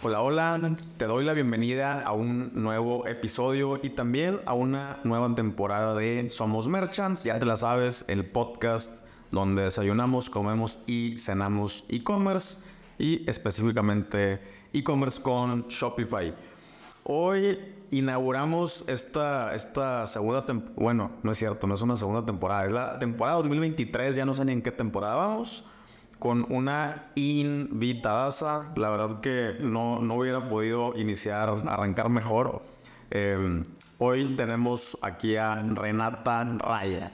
Hola, hola, te doy la bienvenida a un nuevo episodio y también a una nueva temporada de Somos Merchants. Ya te la sabes, el podcast donde desayunamos, comemos y cenamos e-commerce y específicamente e-commerce con Shopify. Hoy inauguramos esta, esta segunda temporada. Bueno, no es cierto, no es una segunda temporada, es la temporada 2023, ya no sé ni en qué temporada vamos con una invitadaza. La verdad que no, no hubiera podido iniciar, arrancar mejor. Em, hoy tenemos aquí a Renata Raya.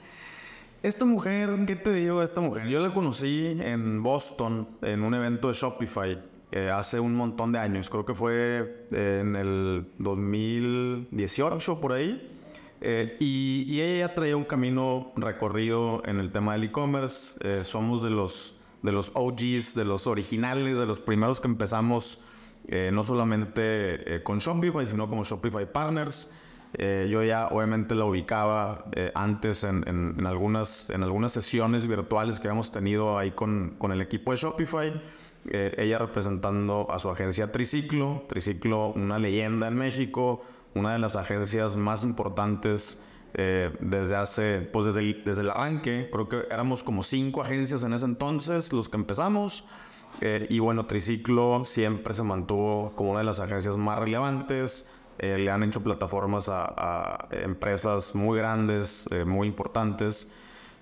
Esta mujer, ¿qué te digo esta mujer? Yo la conocí en Boston en un evento de Shopify eh, hace un montón de años. Creo que fue en el 2018 por ahí. Eh, y, y, ella traía un camino recorrido en el tema del e-commerce. Eh, somos de los de los OGs, de los originales, de los primeros que empezamos, eh, no solamente eh, con Shopify, sino como Shopify Partners. Eh, yo ya obviamente la ubicaba antes en, algunas, en algunas sesiones virtuales que habíamos tenido ahí con, con el equipo de Shopify. ella representando a su agencia Triciclo. Triciclo, una leyenda en México, una de las agencias más importantes eh, desde hace, pues desde el, desde el arranque, creo que éramos como cinco agencias en ese entonces los que empezamos. Eh, y bueno, Triciclo siempre se mantuvo como una de las agencias más relevantes. Eh, le han hecho plataformas a, empresas muy grandes, muy importantes.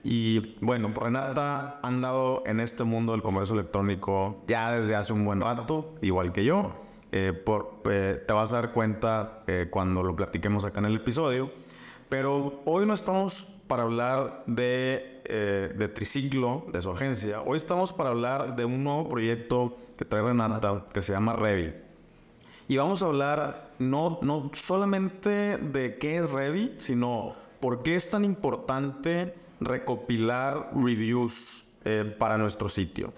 Y bueno, Renata ha andado en este mundo del comercio electrónico ya desde hace un buen rato, igual que yo. por, te vas a dar cuenta cuando lo platiquemos acá en el episodio. Pero hoy no estamos para hablar de, eh, de Triciclo, de su agencia. Hoy estamos para hablar de un nuevo proyecto que trae Renata, que se llama Revi. Y vamos a hablar no, no solamente de qué es Revi, sino por qué es tan importante recopilar reviews eh, para nuestro sitio.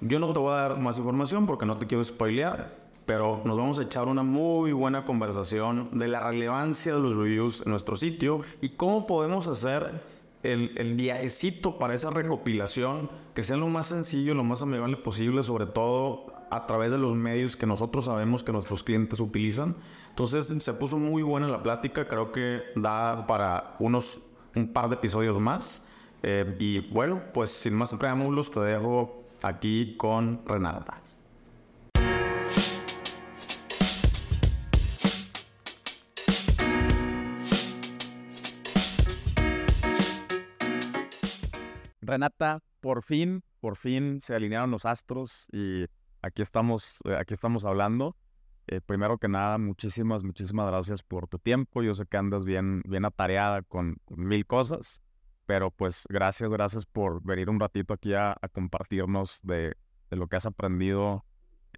Yo no te voy a dar más información porque no te quiero spoilear, pero nos vamos a echar una muy buena conversación de la relevancia de los reviews en nuestro sitio y cómo podemos hacer el, el viajecito para esa recopilación que sea lo más sencillo, lo más amigable posible, sobre todo a través de los medios que nosotros sabemos que nuestros clientes utilizan. Entonces se puso muy buena la plática, creo que da para unos un par de episodios más. Eh, y bueno, pues sin más preámbulos te dejo aquí con Renata. Renata, por fin, por fin se alinearon los astros y aquí estamos, eh, aquí estamos hablando. Eh, primero que nada, muchísimas, muchísimas gracias por tu tiempo. Yo sé que andas bien, bien atareada con, mil cosas, pero pues gracias, gracias por venir un ratito aquí a, compartirnos de, lo que has aprendido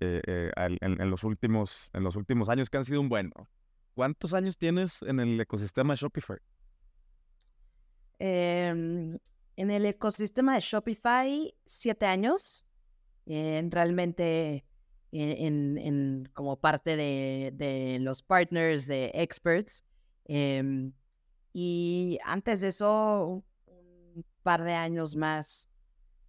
eh, en, los últimos, en los últimos años, que han sido un bueno. ¿Cuántos años tienes en el ecosistema de Shopify? En el ecosistema de Shopify, siete años. realmente en, como parte de, los partners de experts. Em, y antes de eso, un, par de años más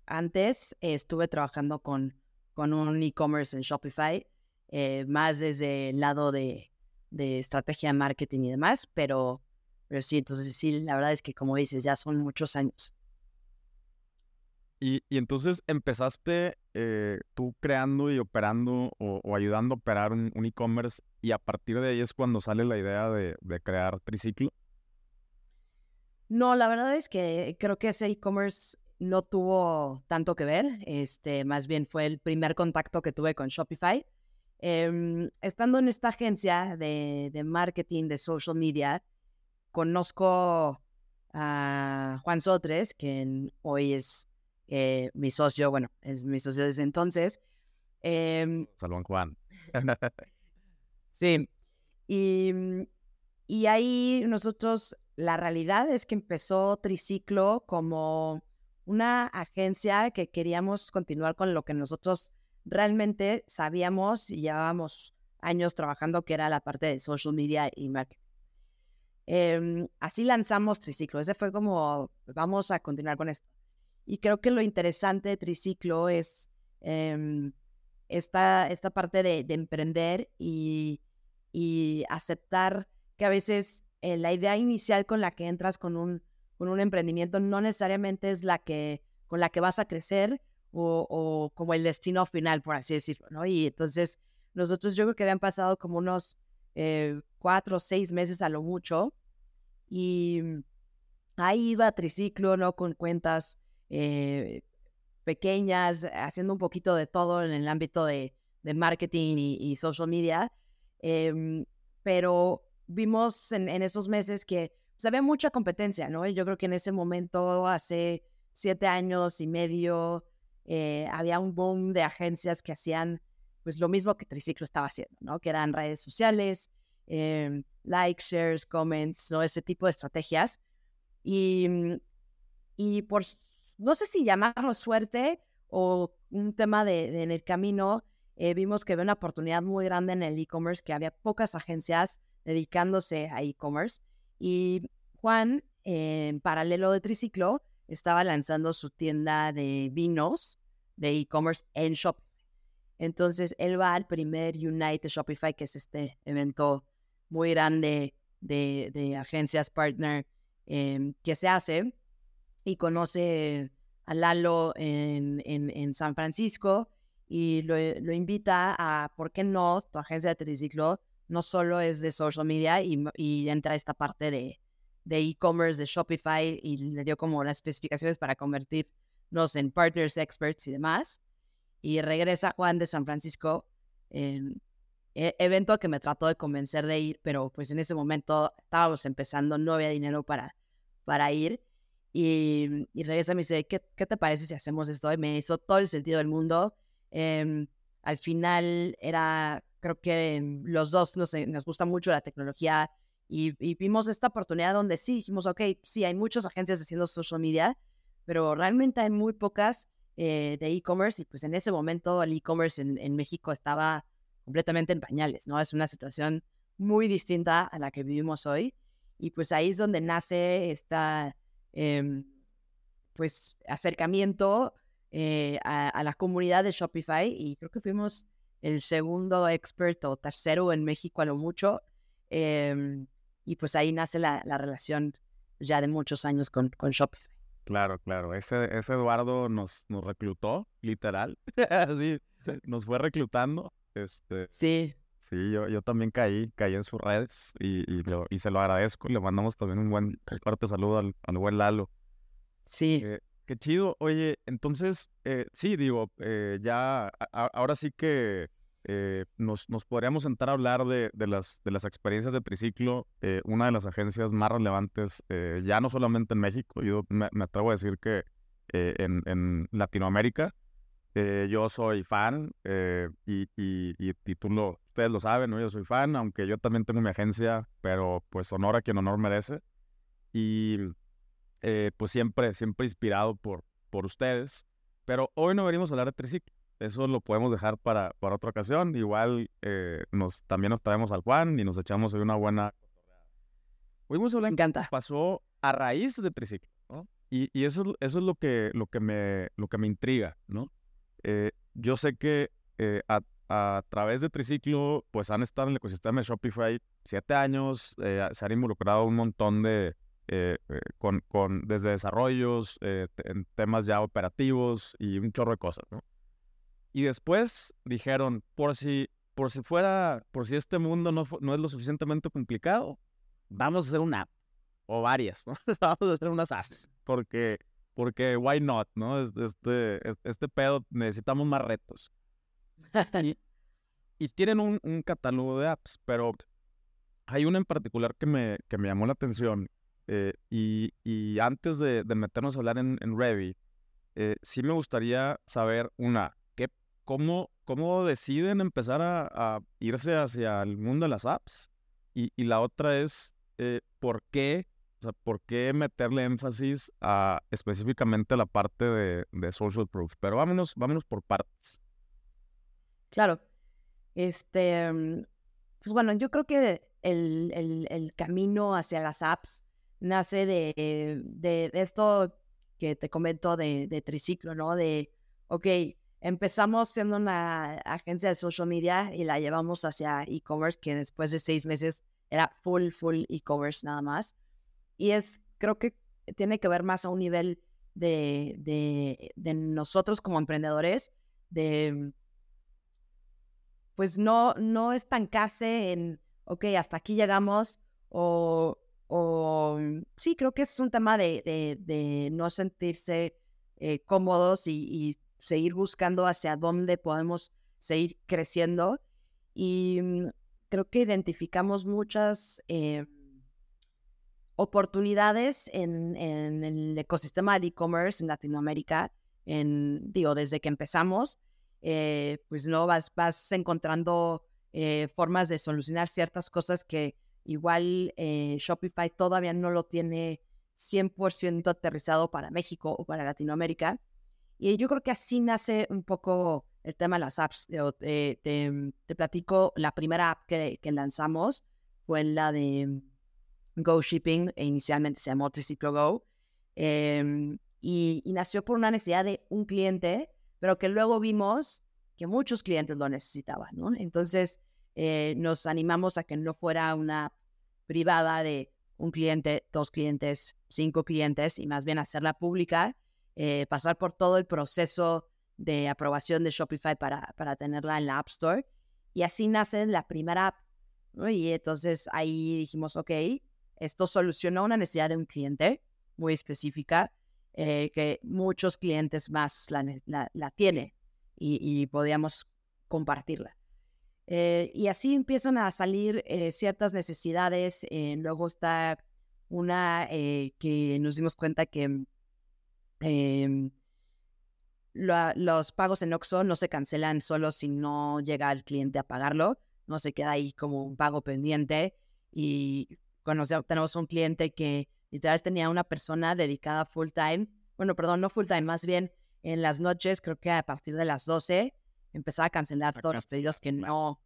antes, estuve trabajando con, con un e-commerce en Shopify, eh, más desde el lado de, de estrategia marketing y demás, pero, pero sí, entonces sí, la verdad es que como dices, ya son muchos años. Y, entonces empezaste eh, tú creando y operando o, ayudando a operar un, e-commerce y a partir de ahí es cuando sale la idea de, crear Triciclo. No, la verdad es que creo que ese e-commerce no tuvo tanto que ver. Este, más bien fue el primer contacto que tuve con Shopify. Em, estando en esta agencia de, de, marketing, de social media, conozco a Juan Sotres, quien hoy es eh, mi socio, bueno, es mi socio desde entonces. Eh, Juan. sí. Y, mm, y ahí nosotros, la realidad es que empezó Triciclo como una agencia que queríamos continuar con lo que nosotros realmente sabíamos y llevábamos años trabajando, que era la parte de social media y marketing. Em, así lanzamos Triciclo. Ese fue como, vamos a continuar con esto. Y creo que lo interesante de Triciclo es em, esta, esta parte de, emprender y, aceptar que a veces eh, la idea inicial con la que entras con un, con un emprendimiento no necesariamente es la que, con la que vas a crecer o, o como el destino final, por así decirlo, ¿no? Y entonces nosotros yo creo que habían pasado como unos eh, cuatro o seis meses a lo mucho y ahí iba triciclo, ¿no? Con cuentas eh, pequeñas, haciendo un poquito de todo en el ámbito de, marketing y, social media. Em, pero vimos en, esos meses que pues, había mucha competencia, ¿no? Yo creo que en ese momento, hace siete años y medio, eh, había un boom de agencias que hacían pues lo mismo que Triciclo estaba haciendo, ¿no? Que eran redes sociales, eh, likes, shares, comments, ¿no? Ese tipo de estrategias. Y, y por, no sé si llamarlo suerte o un tema de, en el camino, eh, vimos que había una oportunidad muy grande en el e-commerce, que había pocas agencias dedicándose a e-commerce. Y Juan, en paralelo de Triciclo, estaba lanzando su tienda de vinos de e-commerce en Shopify. Entonces, él va al primer Unite Shopify, que es este evento muy grande de, de agencias partner em, que se hace, y conoce a Lalo en, en, San Francisco y lo, lo, invita a, ¿por qué no? Tu agencia de triciclo no solo es de social media y, y entra esta parte de, de e-commerce de Shopify y le dio como las especificaciones para convertirnos en partners, experts y demás. Y regresa Juan de San Francisco, en e, evento que me trató de convencer de ir, pero pues en ese momento estábamos empezando, no había dinero para, para ir. Y, y regresa y me dice, ¿qué, ¿qué, te parece si hacemos esto? Y me hizo todo el sentido del mundo. Em, al final era, creo que los dos nos, nos gusta mucho la tecnología y, vimos esta oportunidad donde sí dijimos, ok, sí, hay muchas agencias haciendo social media, pero realmente hay muy pocas eh, de e-commerce y pues en ese momento el e-commerce en, México estaba completamente en pañales, ¿no? Es una situación muy distinta a la que vivimos hoy y pues ahí es donde nace esta, em, pues, acercamiento eh, a, a, la comunidad de Shopify y creo que fuimos el segundo experto o tercero en México a lo mucho. Eh, y pues ahí nace la, la relación ya de muchos años con, con Shopify. Claro, claro. Ese, ese Eduardo nos, nos reclutó, literal. Así, nos fue reclutando. Este, sí. Sí, yo, yo también caí, caí en sus redes y, y, y se lo agradezco. Le mandamos también un buen fuerte saludo al, al buen Lalo. Sí. Eh, qué chido. Oye, entonces, eh, sí, digo, eh, ya, ahora sí que eh, nos, nos, podríamos sentar a hablar de, de, las, de las experiencias de Triciclo, una de las agencias más relevantes, eh, ya no solamente en México, yo me, atrevo a decir que en, en, Latinoamérica. yo soy fan y, y, y, título, ustedes lo saben, ¿no? yo soy fan, aunque yo también tengo mi agencia, pero pues honor a quien honor merece. Y pues siempre, siempre inspirado por, por ustedes. Pero hoy no venimos a hablar de Triciclo eso lo podemos dejar para, para otra ocasión. Igual eh, nos, también nos traemos al Juan y nos echamos hoy una buena Hoy vamos a hablar encanta. pasó a raíz de triciclo, ¿no? Y, y, eso, eso es lo que, lo que, me, lo que me intriga, ¿no? Eh, yo sé que eh, a, a, través de triciclo, pues han estado en el ecosistema de Shopify siete años, se han involucrado un montón de, con, con, desde desarrollos, en temas ya operativos y un chorro de cosas, ¿no? Y después dijeron, por si, por si fuera, por si este mundo no, no es lo suficientemente complicado, vamos a hacer una app. O varias, ¿no? vamos a hacer unas apps. Porque, porque why not, ¿no? Este, este pedo, necesitamos más retos. y, tienen un, un, catálogo de apps, pero hay una en particular que me, que me llamó la atención. Eh, y, y, antes de, de, meternos a hablar en, en Revy, eh, sí me gustaría saber una, ¿cómo, cómo deciden empezar a, irse hacia el mundo de las apps? Y, y la otra es, eh, ¿por qué? O sea, ¿por qué meterle énfasis a específicamente la parte de, de, social proof? Pero vámonos, vámonos por partes. Claro. Este, mm, pues bueno, yo creo que el, el, el camino hacia las apps nace de, de, esto que te comento de, de triciclo, ¿no? De, ok, empezamos siendo una agencia de social media y la llevamos hacia e-commerce, que después de seis meses era full, full e-commerce nada más. Y es, creo que tiene que ver más a un nivel de, de, de nosotros como emprendedores, de pues no, no estancarse en, ok, hasta aquí llegamos, o, o sí, creo que es un tema de, no sentirse eh, cómodos y, seguir buscando hacia dónde podemos seguir creciendo. Y mm, creo que identificamos muchas eh, oportunidades en, en, el ecosistema de e-commerce en Latinoamérica, en, digo, desde que empezamos, eh, pues no vas, vas encontrando formas de solucionar ciertas cosas que igual Shopify todavía no lo tiene 100% aterrizado para México o para Latinoamérica. Y yo creo que así nace un poco el tema de las apps. Te, te, platico, la primera app que, que, lanzamos fue la de Go Shipping, e inicialmente se llamó Triciclo Go. Em, y, y, nació por una necesidad de un cliente, pero que luego vimos que muchos clientes lo necesitaban, ¿no? Entonces eh, nos animamos a que no fuera una privada de un cliente, dos clientes, cinco clientes y más bien hacerla pública, eh, pasar por todo el proceso de aprobación de Shopify para, para tenerla en la App Store. Y así nace la primera app. Y entonces ahí dijimos, ok, esto solucionó una necesidad de un cliente muy específica eh, que muchos clientes más la, la, la tiene y, y podíamos compartirla. Eh, y así empiezan a salir eh, ciertas necesidades. Luego está una que nos dimos cuenta que em, los pagos en Oxxo no se cancelan solo si no llega el cliente a pagarlo, no se queda ahí como un pago pendiente. Y cuando tenemos un cliente que literal tenía una persona dedicada full time, bueno, perdón, no full time, más bien en las noches, creo que a partir de las 12, empezaba a cancelar todos los pedidos que no,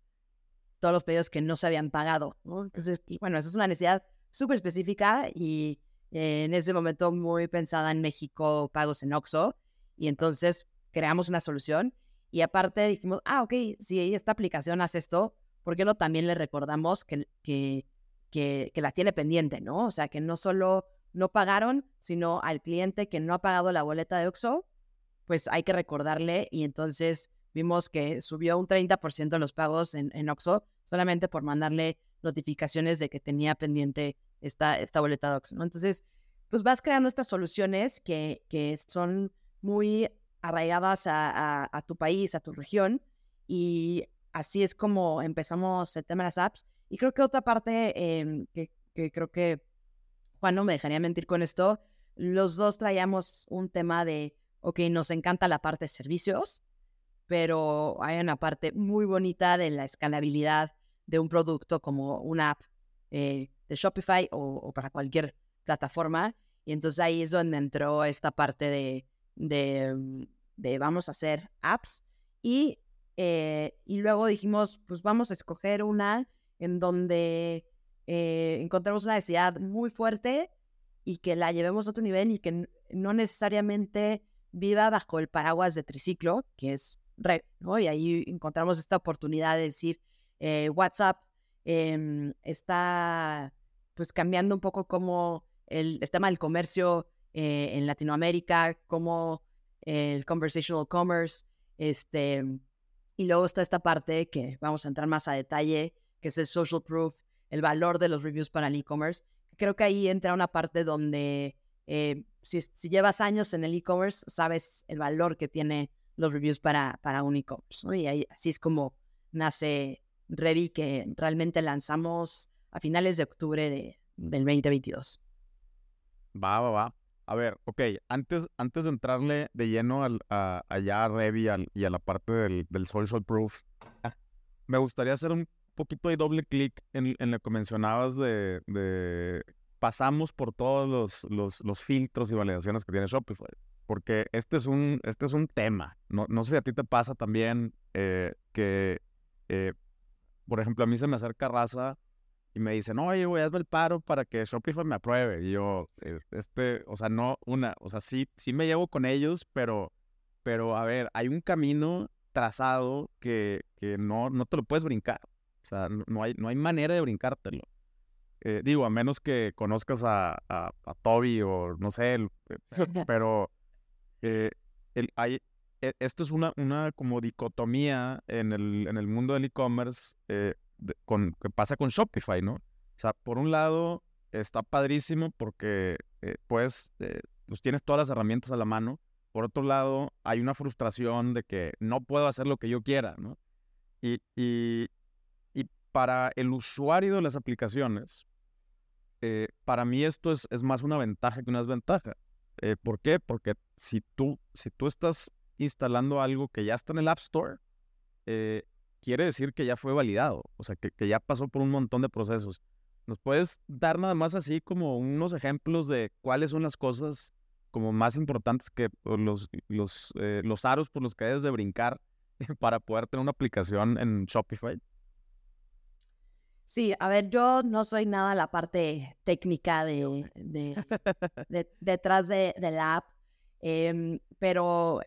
todos los pedidos que no se habían pagado. Entonces, bueno, esa es una necesidad súper específica y eh, en ese momento muy pensada en México, pagos en OXO. Y entonces creamos una solución y aparte dijimos, ah, ok, si esta aplicación hace esto, ¿por qué no también le recordamos que, que, que, que la tiene pendiente, ¿no? O sea, que no solo no pagaron, sino al cliente que no ha pagado la boleta de OXO, pues hay que recordarle y entonces vimos que subió un 30% los pagos en, en Oxxo solamente por mandarle notificaciones de que tenía pendiente esta, esta boleta de Oxxo, ¿no? Entonces, pues vas creando estas soluciones que, que son muy arraigadas a, a, tu país, a tu región, y así es como empezamos el tema de las apps. Y creo que otra parte em, que, que creo que Juan no me dejaría mentir con esto, los dos traíamos un tema de, ok, nos encanta la parte de servicios, pero hay una parte muy bonita de la escalabilidad de un producto como una app eh, de Shopify o, para cualquier plataforma. Y entonces ahí es donde entró esta parte de, de, mm, vamos a hacer apps. Y, eh, y luego dijimos, pues vamos a escoger una en donde eh, encontramos una necesidad muy fuerte y que la llevemos a otro nivel y que no necesariamente viva bajo el paraguas de triciclo, que es red, ¿no? Y ahí encontramos esta oportunidad de decir, eh, WhatsApp em, está pues cambiando un poco como el, tema del comercio eh, en Latinoamérica, como el conversational commerce, este, y luego está esta parte que vamos a entrar más a detalle, que es el social proof, el valor de los reviews para el e-commerce. Creo que ahí entra una parte donde eh, si, si, llevas años en el e-commerce, sabes el valor que tiene los reviews para, para un e-commerce. Y ahí, así es como nace Revi, que realmente lanzamos a finales de octubre de, del 2022. Va, va, va. A ver, ok, antes, antes de entrarle de lleno al, a, allá a Revi y a la parte del, del social proof, me gustaría hacer un poquito de doble clic en, lo que mencionabas de, pasamos por todos los, filtros y validaciones que tiene Shopify porque este es un, este es un tema. No, no sé si a ti te pasa también eh, que, eh, por ejemplo, a mí se me acerca raza y me dice, no, oye, güey, hazme el paro para que Shopify me apruebe. Y yo, eh, este, o sea, no, una, o sea, sí, sí me llevo con ellos, pero, pero a ver, hay un camino trazado que, que no, no te lo puedes brincar. O sea, no, hay, no hay manera de brincártelo. Eh, digo, a menos que conozcas a, a, Toby o no sé, eh, pero eh, el, hay, e, esto es una, una como dicotomía en el, en el mundo del e-commerce que pasa con Shopify, ¿no? O sea, por un lado está padrísimo porque pues, pues tienes todas las herramientas a la mano. Por otro lado, hay una frustración de que no puedo hacer lo que yo quiera, ¿no? Y, y, para el usuario de las aplicaciones, eh, para mí esto es, es, más una ventaja que una desventaja. Eh, ¿Por qué? Porque si tú, si tú estás instalando algo que ya está en el App Store, eh, quiere decir que ya fue validado, o sea, que, que, ya pasó por un montón de procesos. ¿Nos puedes dar nada más así como unos ejemplos de cuáles son las cosas como más importantes que los, los, los aros por los que debes de brincar para poder tener una aplicación en Shopify? Sí, a ver, yo no soy nada la parte técnica de, de, detrás de, la app, em, pero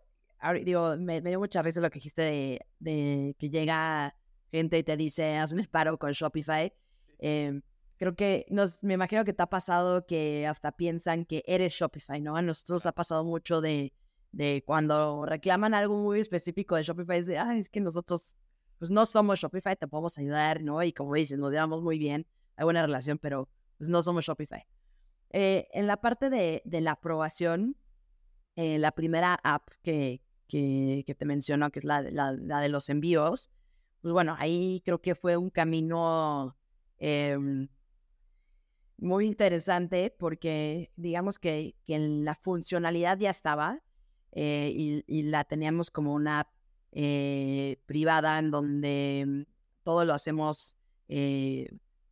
digo, me, dio mucha risa lo que dijiste de, que llega gente y te dice, hazme el paro con Shopify. Em, creo que nos, me imagino que te ha pasado que hasta piensan que eres Shopify, ¿no? A nosotros ha pasado mucho de, de cuando reclaman algo muy específico de Shopify, es de, ah, es que nosotros pues no somos Shopify, te podemos ayudar, ¿no? Y como dices, nos llevamos muy bien, hay buena relación, pero pues no somos Shopify. Eh, en la parte de, la aprobación, eh, la primera app que, que, te menciono, que es la, la, de los envíos, pues bueno, ahí creo que fue un camino em, muy interesante porque digamos que, que la funcionalidad ya estaba eh, y, y, la teníamos como una app eh, privada en donde mm, todo lo hacemos eh,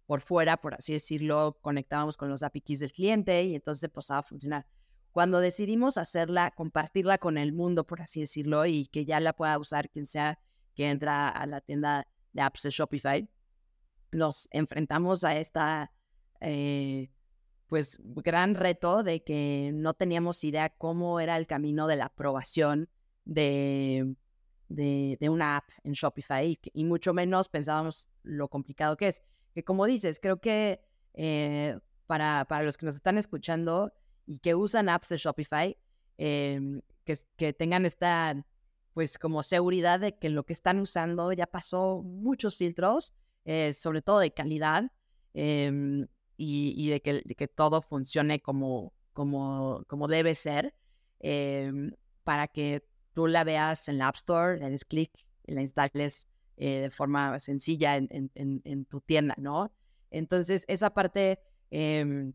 por fuera, por así decirlo, conectábamos con los API keys del cliente y entonces empezaba a funcionar. Cuando decidimos hacerla, compartirla con el mundo, por así decirlo, y que ya la pueda usar quien sea que entra a la tienda de apps de Shopify, nos enfrentamos a esta eh, pues gran reto de que no teníamos idea cómo era el camino de la aprobación de, de, una app en Shopify y, mucho menos pensábamos lo complicado que es. Que como dices, creo que eh, para, para los que nos están escuchando y que usan apps de Shopify, em, que, que tengan esta, pues como seguridad de que lo que están usando ya pasó muchos filtros, eh, sobre todo de calidad, em, y, de, que, que, todo funcione como, como, como debe ser, em, para que tú la veas en la App Store, le des clic y la instales eh, de forma sencilla en, tu tienda, ¿no? Entonces, esa parte em,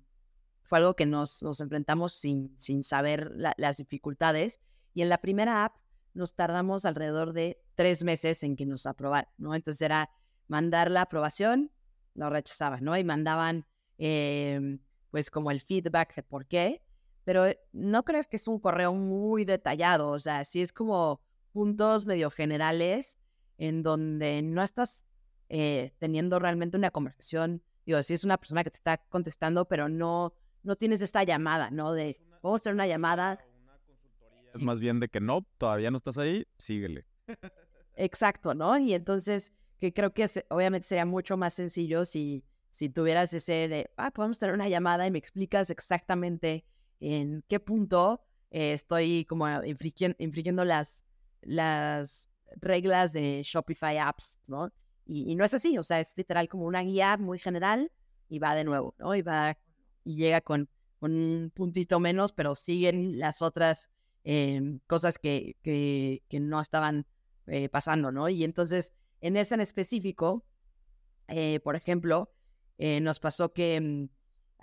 fue algo que nos, nos enfrentamos sin, sin saber las dificultades. Y en la primera app nos tardamos alrededor de tres meses en que nos aprobaran, ¿no? Entonces era mandar la aprobación, lo rechazaban, ¿no? Y mandaban, em, pues, como el feedback de por qué pero eh, no crees que es un correo muy detallado, o sea, sí es como puntos medio generales en donde no estás eh, teniendo realmente una conversación, digo, si es una persona que te está contestando, pero no, no tienes esta llamada, ¿no? De, vamos a tener una llamada. Es más bien de que no, todavía no estás ahí, síguele. Exacto, ¿no? Y entonces, que creo que obviamente sería mucho más sencillo si, si tuvieras ese de, ah, podemos tener una llamada y me explicas exactamente en qué punto eh, estoy como infringiendo, las, las reglas de Shopify Apps, ¿no? Y, no es así, o sea, es literal como una guía muy general y va de nuevo, ¿no? Y va y llega con, un puntito menos, pero siguen las otras em, cosas que, que, no estaban eh, pasando, ¿no? Y entonces, en ese en específico, eh, por ejemplo, nos pasó que mm,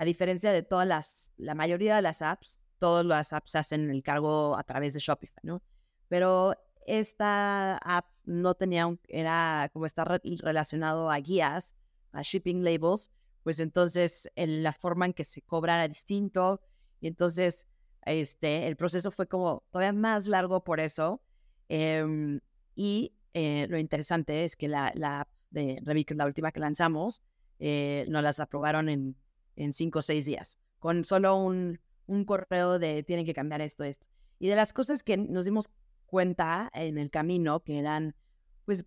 a diferencia de todas las, la mayoría de las apps, todas las apps hacen el cargo a través de Shopify, ¿no? Pero esta app no tenía, un, era como está relacionado a guías, a shipping labels, pues entonces en la forma en que se cobra era distinto y entonces este, el proceso fue como todavía más largo por eso. Em, y eh, lo interesante es que la, la app de Revit, la última que lanzamos, eh, nos las aprobaron en en cinco o seis días, con solo un, un correo de tienen que cambiar esto, esto. Y de las cosas que nos dimos cuenta en el camino que eran, pues,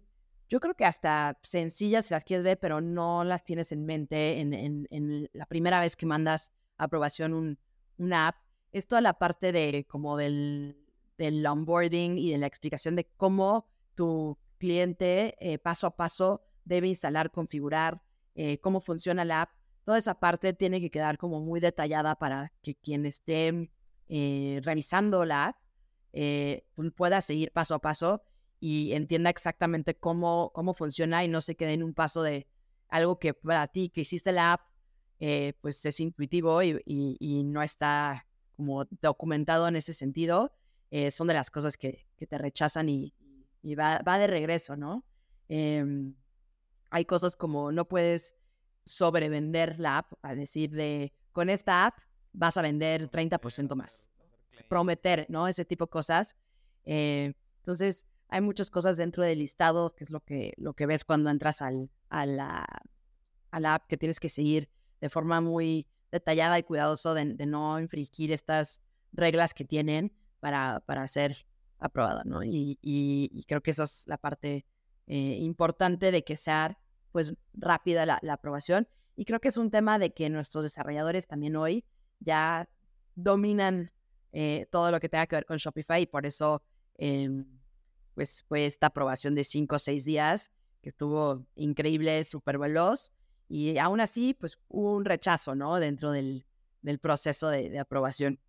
yo creo que hasta sencillas si las quieres ver, pero no las tienes en mente en, en, la primera vez que mandas aprobación un, una app. Es toda la parte de como del, del onboarding y de la explicación de cómo tu cliente eh, paso a paso debe instalar, configurar, eh, cómo funciona la app. Toda esa parte tiene que quedar como muy detallada para que quien esté eh, revisando la app pueda seguir paso a paso y entienda exactamente cómo, cómo funciona y no se quede en un paso de algo que para ti que hiciste la app, pues es intuitivo y, no está como documentado en ese sentido. son de las cosas que, que te rechazan y, y va, va de regreso, ¿no? Em, hay cosas como no puedes sobrevender la app, a decir de, con esta app vas a vender 30% más. Prometer, ¿no? Ese tipo de cosas. Eh, entonces, hay muchas cosas dentro del listado, que es lo que, lo que ves cuando entras al, a, la, a la app, que tienes que seguir de forma muy detallada y cuidadoso de, de no infringir estas reglas que tienen para, para hacer aprobada, ¿no? Y, creo que esa es la parte eh, importante de que sea pues rápida la, aprobación. Y creo que es un tema de que nuestros desarrolladores también hoy ya dominan eh, todo lo que tenga que ver con Shopify y por eso em, pues fue esta aprobación de cinco o seis días que estuvo increíble, súper veloz y aún así pues hubo un rechazo, ¿no? Dentro del, del proceso de, aprobación.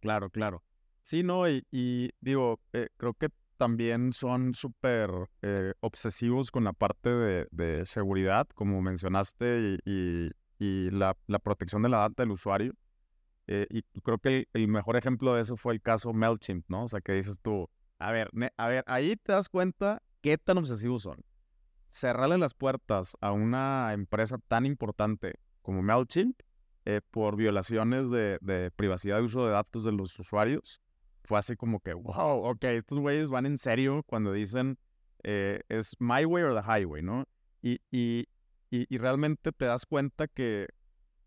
Claro, claro. Sí, no, y, digo, eh, creo que también son súper eh, obsesivos con la parte de, seguridad, como mencionaste, y, la, protección de la data del usuario. Eh, y creo que el, mejor ejemplo de eso fue el caso MailChimp, ¿no? O sea, que dices tú, a ver, a ver, ahí te das cuenta qué tan obsesivos son. Cerrarle las puertas a una empresa tan importante como MailChimp por violaciones de, de privacidad de uso de datos de los usuarios fue así como que, wow, ok, estos güeyes van en serio cuando dicen eh, es my way or the highway, ¿no? Y, y, y, realmente te das cuenta que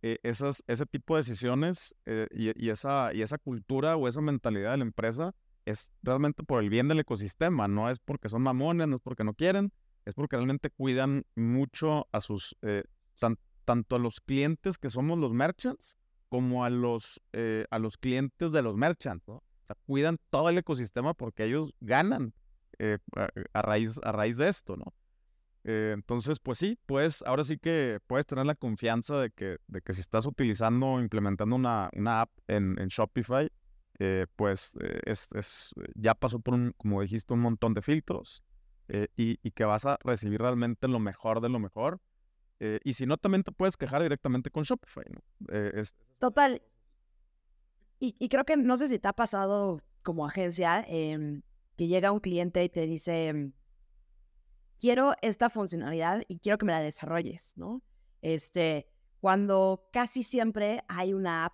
eh, esas, ese tipo de decisiones eh, y, esa, y esa cultura o esa mentalidad de la empresa es realmente por el bien del ecosistema, no es porque son mamones, no es porque no quieren, es porque realmente cuidan mucho a sus, tanto a los clientes que somos los merchants, como a los, a los clientes de los merchants, ¿no? O sea, cuidan todo el ecosistema porque ellos ganan eh, a, raíz, a raíz de esto, ¿no? Eh, entonces, pues sí, pues ahora sí que puedes tener la confianza de que, de que si estás utilizando o implementando una, una app en, en Shopify, eh, pues es, es, ya pasó por un, como dijiste, un montón de filtros y, y, que vas a recibir realmente lo mejor de lo mejor. y si no, también te puedes quejar directamente con Shopify, ¿no? Es, Total. Y, creo que no sé si te ha pasado como agencia em, que llega un cliente y te dice, quiero esta funcionalidad y quiero que me la desarrolles, ¿no? Este, cuando casi siempre hay una app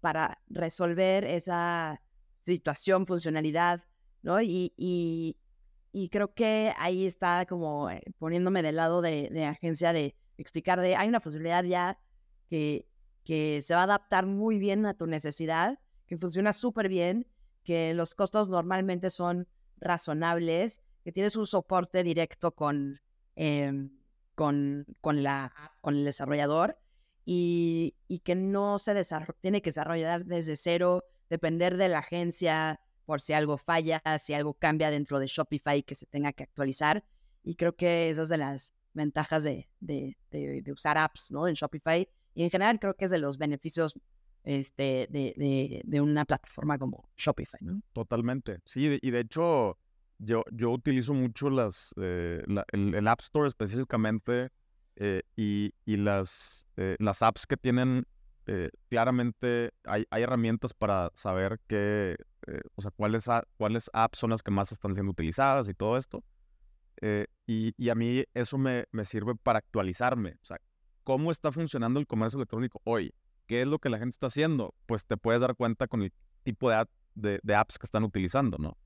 para resolver esa situación, funcionalidad, ¿no? Y, y, creo que ahí está como eh, poniéndome del lado de, de agencia de explicar de, hay una funcionalidad ya que que se va a adaptar muy bien a tu necesidad, que funciona súper bien, que los costos normalmente son razonables, que tienes un soporte directo con, em, con, con, la, con el desarrollador y, y que no se tiene que desarrollar desde cero, depender de la agencia por si algo falla, si algo cambia dentro de Shopify que se tenga que actualizar. Y creo que esas son de las ventajas de, de, de usar apps ¿no? en Shopify y en general creo que es de los beneficios este, de, de, una plataforma como Shopify. Totalmente. Sí, y de hecho yo, yo utilizo mucho las, eh, el, App Store específicamente eh, y, y, las, eh, las apps que tienen claramente hay, hay, herramientas para saber qué, o sea, cuáles, cuáles apps son las que más están siendo utilizadas y todo esto. y, y, a mí eso me, me, sirve para actualizarme. O sea, cómo está funcionando el comercio electrónico hoy. ¿Qué es lo que la gente está haciendo? Pues te puedes dar cuenta con el tipo de, de, apps que están utilizando, ¿no?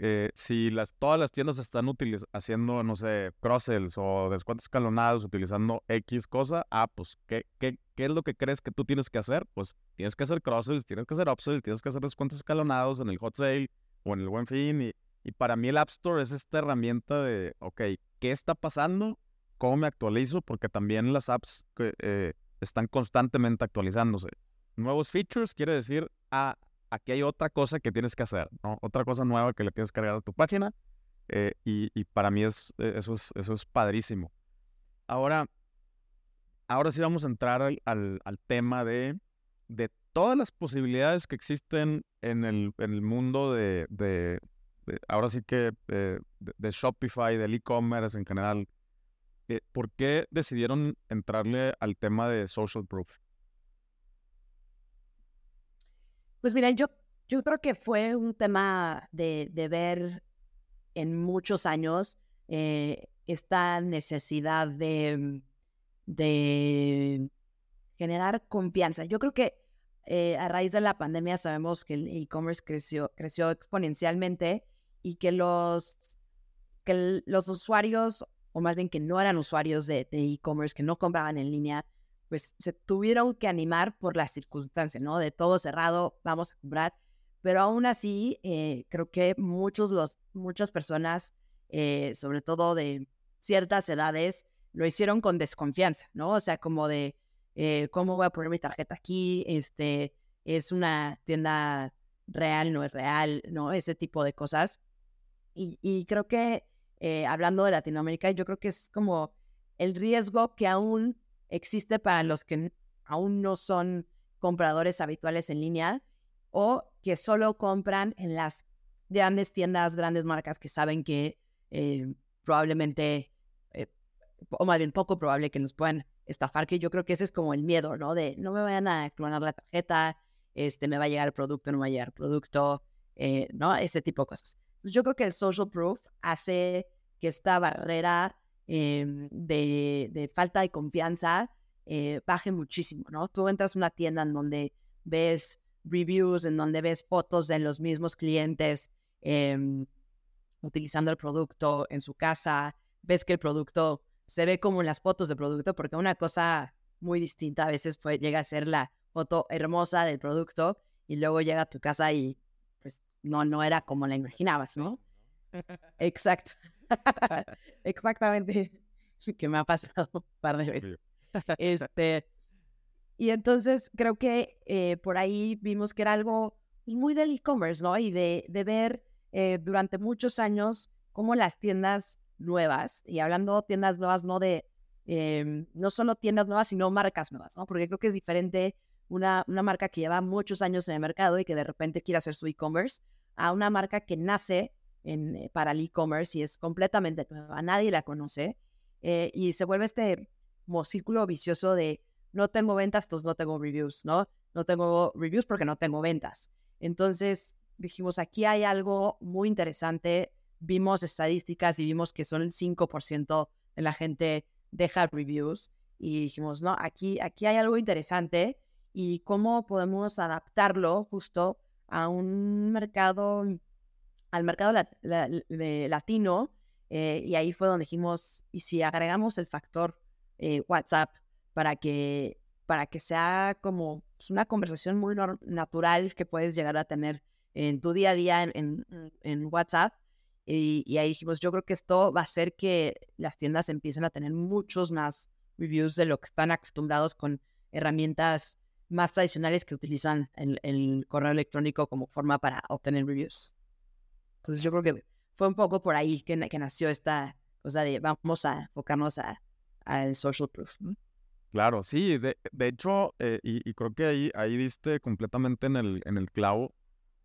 Eh, si las, todas las tiendas están haciendo, no sé, cross-sells o descuentos escalonados utilizando X cosa, ah, pues, ¿qué, qué, ¿qué es lo que crees que tú tienes que hacer? Pues tienes que hacer cross-sells, tienes que hacer upsells, tienes que hacer descuentos escalonados en el hot sale, o en el Buen Fin. Y, y para mí el App Store es esta herramienta de, ok, ¿qué está pasando? ¿Cómo me actualizo? Porque también las apps eh, están constantemente actualizándose. Nuevos features quiere decir, ah, aquí hay otra cosa que tienes que hacer. Otra cosa nueva que le tienes que cargar a tu página. Eh, y, para mí es, eh, eso, es, eso es padrísimo. Ahora, ahora sí vamos a entrar al, al, tema de, de, todas las posibilidades que existen en el, el mundo de, de, ahora sí que de, Shopify, del e-commerce en general. Eh, ¿Por qué decidieron entrarle al tema de social proof? Pues mira, yo, yo creo que fue un tema de, de ver en muchos años eh, esta necesidad de, de generar confianza. Yo creo que eh, a raíz de la pandemia sabemos que el e-commerce creció, creció exponencialmente y que los, que los usuarios, o más bien que no eran usuarios de e-commerce, que no compraban en línea, pues se tuvieron que animar por la circunstancia, ¿no? De todo cerrado, vamos a comprar. Pero aún así, eh, creo que muchos los, muchas personas, eh, sobre todo de ciertas edades, lo hicieron con desconfianza, ¿no? O sea, como de, eh, ¿cómo voy a poner mi tarjeta aquí? Este, es una tienda real, no es real, ¿no? Ese tipo de cosas. Y, creo que, eh, hablando de Latinoamérica, yo creo que es como el riesgo que aún existe para los que aún no son compradores habituales en línea o que solo compran en las grandes tiendas, grandes marcas que saben que eh, probablemente o más bien poco probable que nos puedan estafar, que yo creo que ese es como el miedo, ¿no? De no me vayan a clonar la tarjeta, este, me va a llegar el producto, no me va a llegar producto, eh, ¿no? Ese tipo de cosas. Yo creo que el social proof hace que esta barrera em, de, falta de confianza eh, baje muchísimo, ¿no? Tú entras a una tienda en donde ves reviews, en donde ves fotos de los mismos clientes em, utilizando el producto en su casa, ves que el producto se ve como en las fotos de producto, porque una cosa muy distinta a veces llega a ser la foto hermosa del producto y luego llega a tu casa y no, no era como la imaginabas, ¿no? Exacto. Exactamente. Que me ha pasado un par de veces. Este, y entonces creo que eh, por ahí vimos que era algo pues, muy del e-commerce, ¿no? Y de, de ver eh, durante muchos años cómo las tiendas nuevas, y hablando tiendas nuevas, no de, em, no solo tiendas nuevas, sino marcas nuevas, ¿no? Porque creo que es diferente una, una marca que lleva muchos años en el mercado y que de repente quiere hacer su e-commerce a una marca que nace eh, para el e-commerce y es completamente nueva, nadie la conoce, eh, y se vuelve este como círculo vicioso de no tengo ventas, entonces no tengo reviews, ¿no? No tengo reviews porque no tengo ventas. Entonces dijimos, aquí hay algo muy interesante vimos estadísticas y vimos que son el 5% de la gente deja reviews y dijimos, no, aquí, aquí hay algo interesante y cómo podemos adaptarlo justo a un mercado, al mercado latino. Eh, y ahí fue donde dijimos, y si agregamos el factor eh, WhatsApp para que, para que sea como pues, una conversación muy natural que puedes llegar a tener en tu día a día en, en WhatsApp, y, ahí dijimos, yo creo que esto va a hacer que las tiendas empiecen a tener muchos más reviews de lo que están acostumbrados con herramientas más tradicionales que utilizan el, el correo electrónico como forma para obtener reviews. Entonces yo creo que fue un poco por ahí que, que nació esta cosa de vamos a enfocarnos al social proof. Claro, sí, de, de hecho, eh, y, y, creo que ahí, ahí diste completamente en el, en el clavo.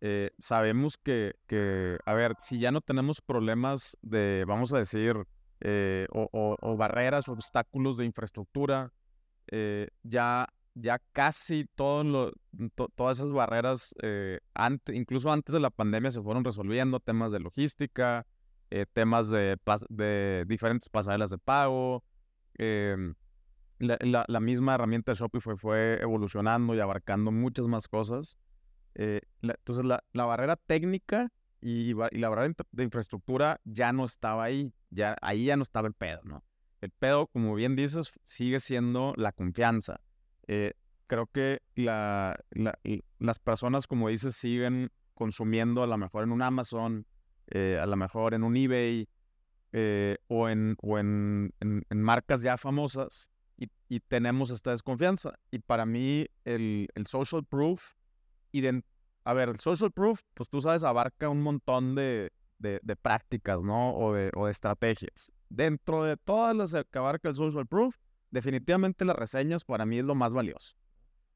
Eh, sabemos que, que, a ver, si ya no tenemos problemas de, vamos a decir, eh, o, barreras, obstáculos de infraestructura, eh, ya, ya casi todo todas esas barreras, incluso antes de la pandemia, se fueron resolviendo temas de logística, temas de, de, diferentes pasarelas de pago. Em, la, la, misma herramienta de Shopify fue evolucionando y abarcando muchas más cosas. Eh, entonces, la, barrera técnica y, la barrera de infraestructura ya no estaba ahí. Ya, ahí ya no estaba el pedo, ¿no? El pedo, como bien dices, sigue siendo la confianza. Eh, creo que la, las personas, como dices, siguen consumiendo a lo mejor en un Amazon, eh, a lo mejor en un eBay eh, o, en, o en, en, marcas ya famosas y, y, tenemos esta desconfianza. Y para mí el, el social proof, a ver, el social proof, pues tú sabes, abarca un montón de, de, de prácticas, ¿no? O de, o de estrategias. Dentro de todas las que abarca el social proof, definitivamente las reseñas para mí es lo más valioso.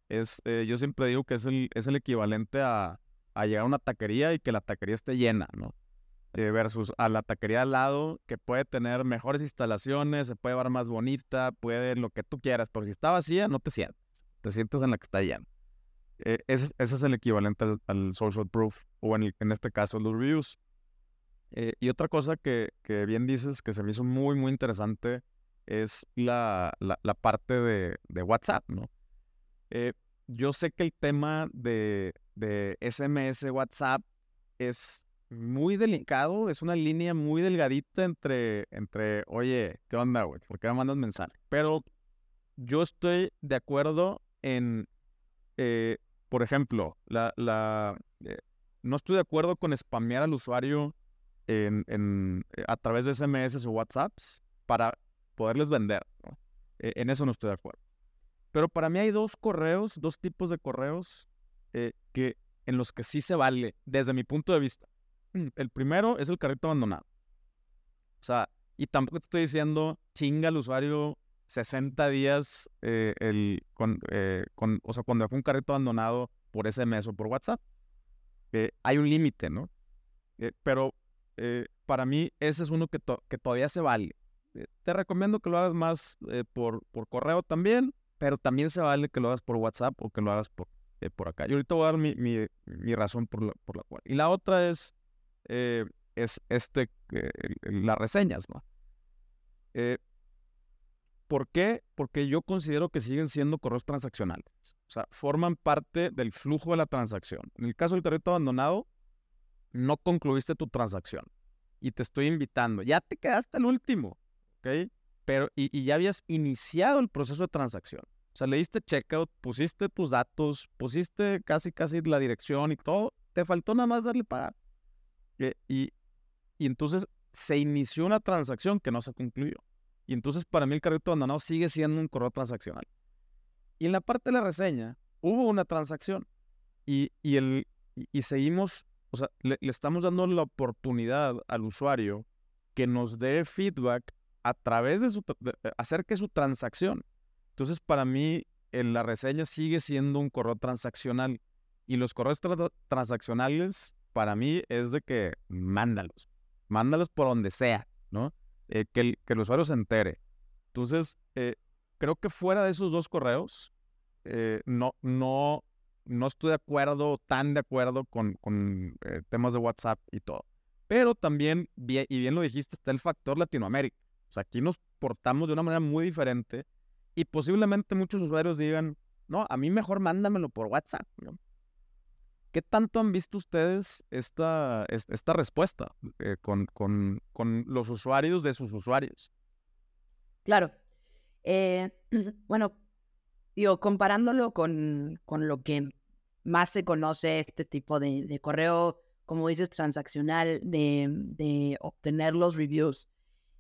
Es, eh, yo siempre digo que es el, es el equivalente a, a, llegar a una taquería y que la taquería esté llena, ¿no? Eh, versus a la taquería al lado, que puede tener mejores instalaciones, se puede ver más bonita, puede lo que tú quieras, pero si está vacía, no te sientes, te sientes en la que está llena. Eh, ese, es el equivalente al, social proof, o en, este caso los reviews. y otra cosa que, que, bien dices que se me hizo muy, muy interesante es la, la, parte de, de, WhatsApp, ¿no? Eh, yo sé que el tema de, de SMS, WhatsApp, es muy delicado, es una línea muy delgadita entre, entre oye, ¿qué onda, güey? ¿Por qué me mandas mensaje? Pero yo estoy de acuerdo en, eh, por ejemplo, la, la, eh, no estoy de acuerdo con spamear al usuario en, en, a través de SMS o WhatsApps para poderles vender. E, en eso no estoy de acuerdo. Pero para mí hay dos correos, dos tipos de correos eh, que, en los que sí se vale, desde mi punto de vista. El primero es el carrito abandonado. O sea, y tampoco te estoy diciendo chinga al usuario 60 días eh, el, eh, con, o sea, cuando dejó un carrito abandonado por SMS o por WhatsApp. hay un límite, ¿no? pero para mí ese es uno que todavía se vale. Eh, te recomiendo que lo hagas más eh, por, por correo también, pero también se vale que lo hagas por WhatsApp o que lo hagas por, eh, por acá. Y ahorita voy a dar mi, mi, razón por la, por la, cual. Y la otra es, es este, las reseñas, ¿no? ¿Por qué? Porque yo considero que siguen siendo correos transaccionales. O sea, forman parte del flujo de la transacción. En el caso del carrito abandonado, no concluiste tu transacción. Y te estoy invitando. Ya te quedaste el último. Pero, y, ya habías iniciado el proceso de transacción. O sea, le diste checkout, pusiste tus datos, pusiste casi, casi la dirección y todo. Te faltó nada más darle pagar. Eh, y, y entonces se inició una transacción que no se concluyó. Y entonces para mí el carrito abandonado sigue siendo un correo transaccional. Y en la parte de la reseña hubo una transacción. Y, y, el, y, seguimos, o sea, le, le, estamos dando la oportunidad al usuario que nos dé feedback a través de su, eh, hacer que su transacción. Entonces, para mí, en la reseña sigue siendo un correo transaccional. Y los correos transaccionales, para mí, es de que mándalos. Mándalos por donde sea, ¿no? Eh, que, el, que, el, usuario se entere. Entonces, eh, creo que fuera de esos dos correos, no, no, no estoy de acuerdo, tan de acuerdo con, con temas de WhatsApp y todo. Pero también, y bien lo dijiste, está el factor Latinoamérica. O sea, aquí nos portamos de una manera muy diferente y posiblemente muchos usuarios digan, no, a mí mejor mándamelo por WhatsApp. ¿Qué tanto han visto ustedes esta, esta respuesta eh, con, con, con, los usuarios de sus usuarios? Claro. Eh, bueno, digo, comparándolo con, con, lo que más se conoce este tipo de, de correo, como dices, transaccional, de, de obtener los reviews.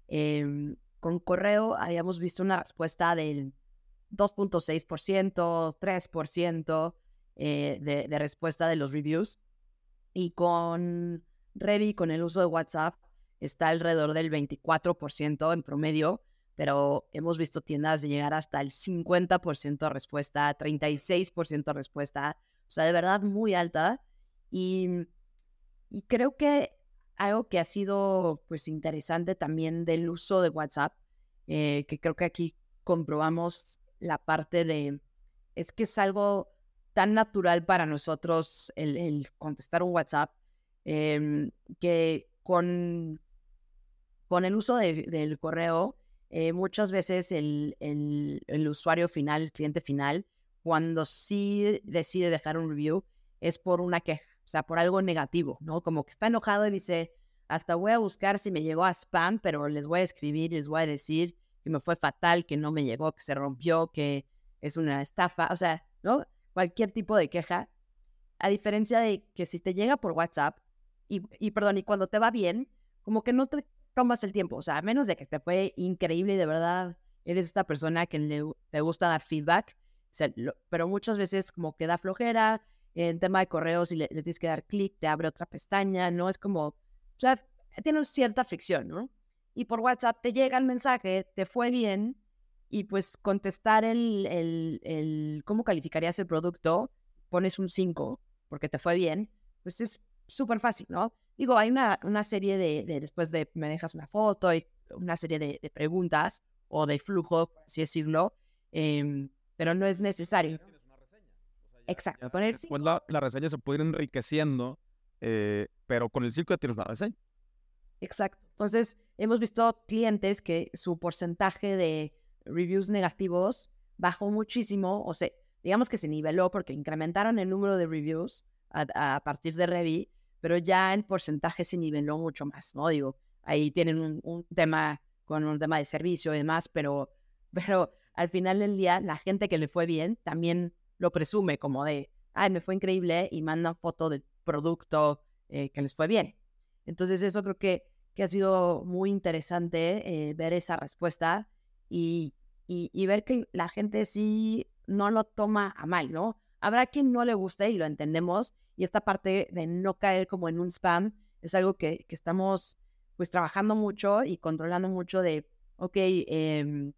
Em, con correo habíamos visto una respuesta del 2.6%, 3% eh, de, de, respuesta de los reviews. Y con Revi, con el uso de WhatsApp, está alrededor del 24% en promedio, pero hemos visto tiendas de llegar hasta el 50% de respuesta, 36% de respuesta, o sea, de verdad muy alta. Y, y creo que algo que ha sido pues interesante también del uso de WhatsApp, eh, que creo que aquí comprobamos la parte de, es que es algo tan natural para nosotros el, contestar un WhatsApp, em, que con, con el uso del correo, eh, muchas veces el, el, el, usuario final, el cliente final, cuando sí decide dejar un review, es por una queja o sea, por algo negativo, ¿no? Como que está enojado y dice, hasta voy a buscar si me llegó a spam, pero les voy a escribir, les voy a decir que me fue fatal, que no me llegó, que se rompió, que es una estafa, o sea, ¿no? Cualquier tipo de queja. a diferencia de que si te llega por WhatsApp, y, y perdón, y cuando te va bien, como que no te tomas el tiempo, o sea, a menos de que te fue increíble y de verdad eres esta persona que le, te gusta dar feedback, pero muchas veces como que da flojera en tema de correos y le, tienes que dar clic, te abre otra pestaña, ¿no? Es como, o sea, tiene cierta fricción, ¿no? Y por WhatsApp te llega el mensaje, te fue bien, y pues contestar el, el, el cómo calificarías el producto, pones un 5 porque te fue bien, pues es súper fácil, ¿no? Digo, hay una, una serie de, de, después de me dejas una foto y una serie de, de preguntas o de flujo, por así decirlo, eh, pero no es necesario. Exacto, con el Pues la, la, reseña se puede ir enriqueciendo, eh, pero con el 5 ya tienes una reseña. Exacto. Entonces, hemos visto clientes que su porcentaje de reviews negativos bajó muchísimo, o sea, digamos que se niveló porque incrementaron el número de reviews a, partir de Revi, pero ya el porcentaje se niveló mucho más, ¿no? Digo, ahí tienen un, tema con un tema de servicio y demás, pero, pero al final del día la gente que le fue bien también lo presume como de, ay, me fue increíble y mandan foto del producto eh, que les fue bien. Entonces eso creo que, que ha sido muy interesante eh, ver esa respuesta y, y, ver que la gente sí no lo toma a mal, ¿no? Habrá quien no le guste y lo entendemos, y esta parte de no caer como en un spam es algo que, que estamos pues trabajando mucho y controlando mucho de, ok, eh,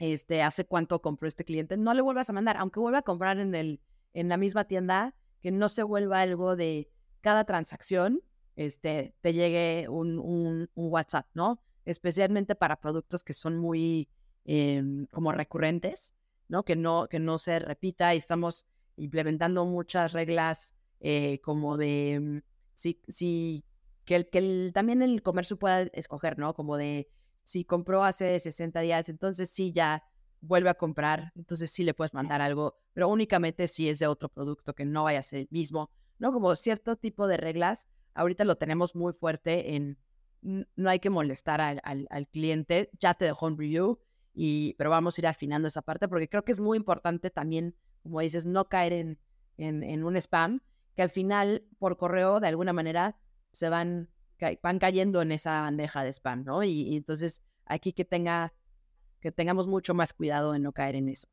este, hace cuánto compró este cliente, no le vuelvas a mandar, aunque vuelva a comprar en, el, en la misma tienda, que no se vuelva algo de cada transacción, este, te llegue un, un, WhatsApp, ¿no? Especialmente para productos que son muy Em, como recurrentes, ¿no? Que, ¿no? que no se repita y estamos implementando muchas reglas eh, como de mm, si, si que, el, que también el comercio pueda escoger, ¿no? Como de si compró hace 60 días, entonces sí ya vuelve a comprar, entonces sí le puedes mandar algo, pero únicamente si es de otro producto que no vaya a ser el mismo, ¿no? Como cierto tipo de reglas, ahorita lo tenemos muy fuerte en no hay que molestar al, al, al cliente, ya te dejó un review, y, pero vamos a ir afinando esa parte porque creo que es muy importante también, como dices, no caer en, en, un spam, que al final por correo de alguna manera se van, van cayendo en esa bandeja de spam, ¿no? Y, entonces aquí que tenga que tengamos mucho más cuidado en no caer en eso.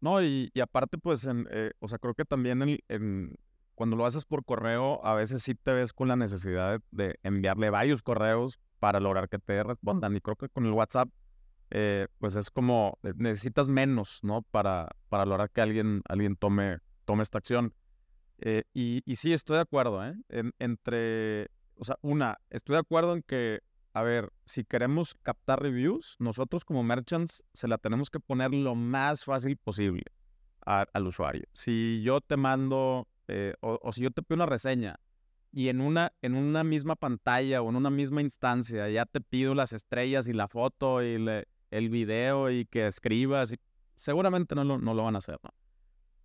No, y, y aparte, pues, en, eh, o sea, creo que también en, cuando lo haces por correo, a veces sí te ves con la necesidad de, de enviarle varios correos para lograr que te respondan. Y creo que con el WhatsApp eh, pues es como eh, necesitas menos, ¿no? Para, para lograr que alguien, alguien tome, tome esta acción. Y, y, sí, estoy de acuerdo, ¿eh? entre, o sea, una, estoy de acuerdo en que, a ver, si queremos captar reviews, nosotros como merchants se la tenemos que poner lo más fácil posible al usuario. Si yo te mando, o, o si yo te pido una reseña y en una, en una misma pantalla o en una misma instancia ya te pido las estrellas y la foto y le, el video y que escribas, y seguramente no lo, no lo van a hacer, ¿no?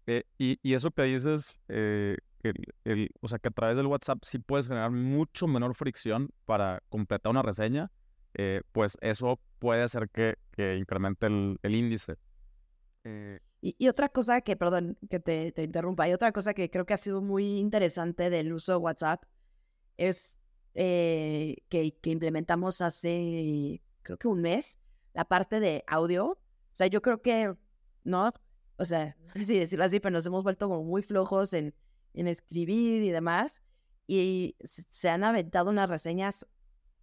Eh, y, y, eso que dices, eh, que el, o sea, que a través del WhatsApp sí puedes generar mucho menor fricción para completar una reseña, eh, pues eso puede hacer que, que incremente el, el índice. Y, y, otra cosa que, perdón, que te, te, interrumpa, y otra cosa que creo que ha sido muy interesante del uso de WhatsApp es que, que implementamos hace, creo que un mes, la parte de audio. O sea, yo creo que, ¿no? O sea, si decirlo así, pero nos hemos vuelto como muy flojos en, en escribir y demás. Y se, han aventado unas reseñas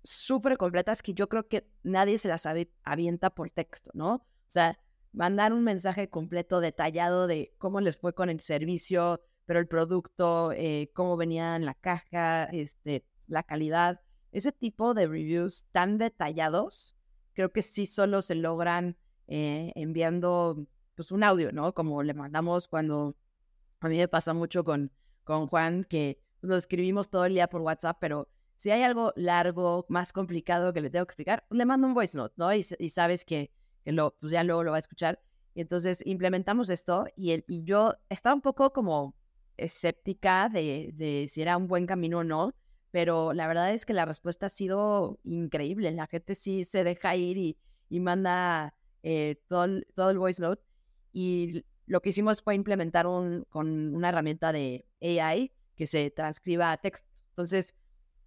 súper completas que yo creo que nadie se las avienta por texto, ¿no? O sea, mandar un mensaje completo, detallado de cómo les fue con el servicio, pero el producto, eh, cómo venía en la caja, este, la calidad. Ese tipo de reviews tan detallados creo que sí solo se logran eh, enviando pues un audio, ¿no? Como le mandamos cuando a mí me pasa mucho con, con Juan que lo escribimos todo el día por WhatsApp, pero si hay algo largo, más complicado que le tengo que explicar, le mando un voice note, ¿no? Y, sabes que, lo, pues ya luego lo va a escuchar. Y entonces implementamos esto y, el, y yo estaba un poco como escéptica de, si era un buen camino o no, pero la verdad es que la respuesta ha sido increíble. La gente sí se deja ir y, y manda eh, todo, el, todo el voice note. Y lo que hicimos fue implementar un, con una herramienta de AI que se transcriba a texto. Entonces,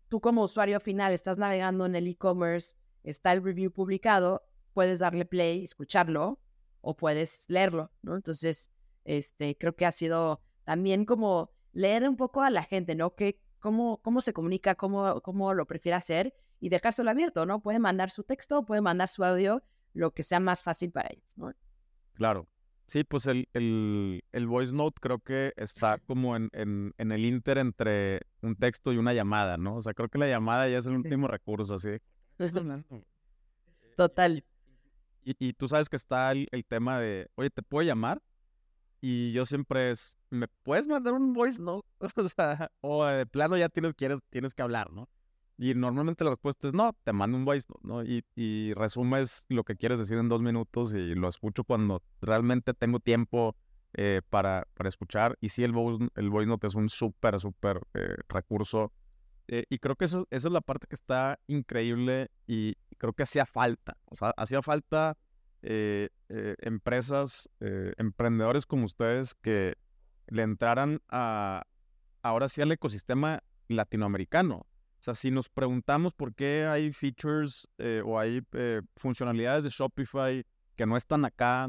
tú como usuario final estás navegando en el e-commerce, está el review publicado, puedes darle play, escucharlo o puedes leerlo, ¿no? Entonces, este, creo que ha sido también como leer un poco a la gente, ¿no? Que, cómo, cómo se comunica, cómo, cómo lo prefiere hacer y dejárselo abierto, ¿no? Puede mandar su texto, puede mandar su audio, lo que sea más fácil para ellos, ¿no? Claro. Sí, pues el, el, el voice note creo que está como en, en, en, el inter entre un texto y una llamada, ¿no? O sea, creo que la llamada ya es el último recurso, así. Total. Y, y, tú sabes que está el, el, tema de, oye, ¿te puedo llamar? Y yo siempre es, ¿me puedes mandar un voice note? o sea, o de plano ya tienes, quieres, tienes que hablar, ¿no? Y normalmente la respuesta es no, te mando un voice, ¿no? Y, y resumes lo que quieres decir en dos minutos y lo escucho cuando realmente tengo tiempo eh, para, para escuchar. Y sí, el voice, el voice note es un súper, súper eh, recurso. Eh, y creo que eso, esa es la parte que está increíble y creo que hacía falta. O sea, hacía falta empresas, emprendedores como ustedes que le entraran a, ahora sí al ecosistema latinoamericano. O sea, si nos preguntamos por qué hay features eh, o hay eh, funcionalidades de Shopify que no están acá,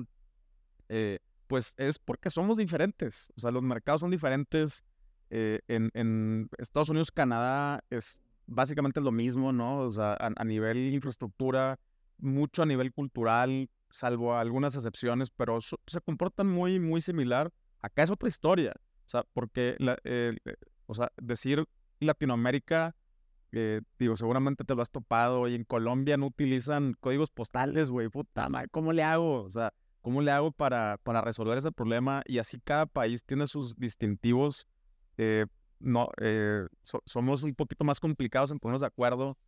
eh, pues es porque somos diferentes. O sea, los mercados son diferentes. En, Estados Unidos, Canadá es básicamente lo mismo, ¿no? O sea, a, nivel infraestructura, mucho a nivel cultural, salvo algunas excepciones, pero se comportan muy, muy similar. Acá es otra historia. O sea, porque, o sea, decir Latinoamérica digo, seguramente te lo has topado y en Colombia no utilizan códigos postales, güey, puta madre, ¿cómo le hago? O sea, ¿cómo le hago para, para resolver ese problema? Y así cada país tiene sus distintivos. Eh, no, eh, somos un poquito más complicados en ponernos de acuerdo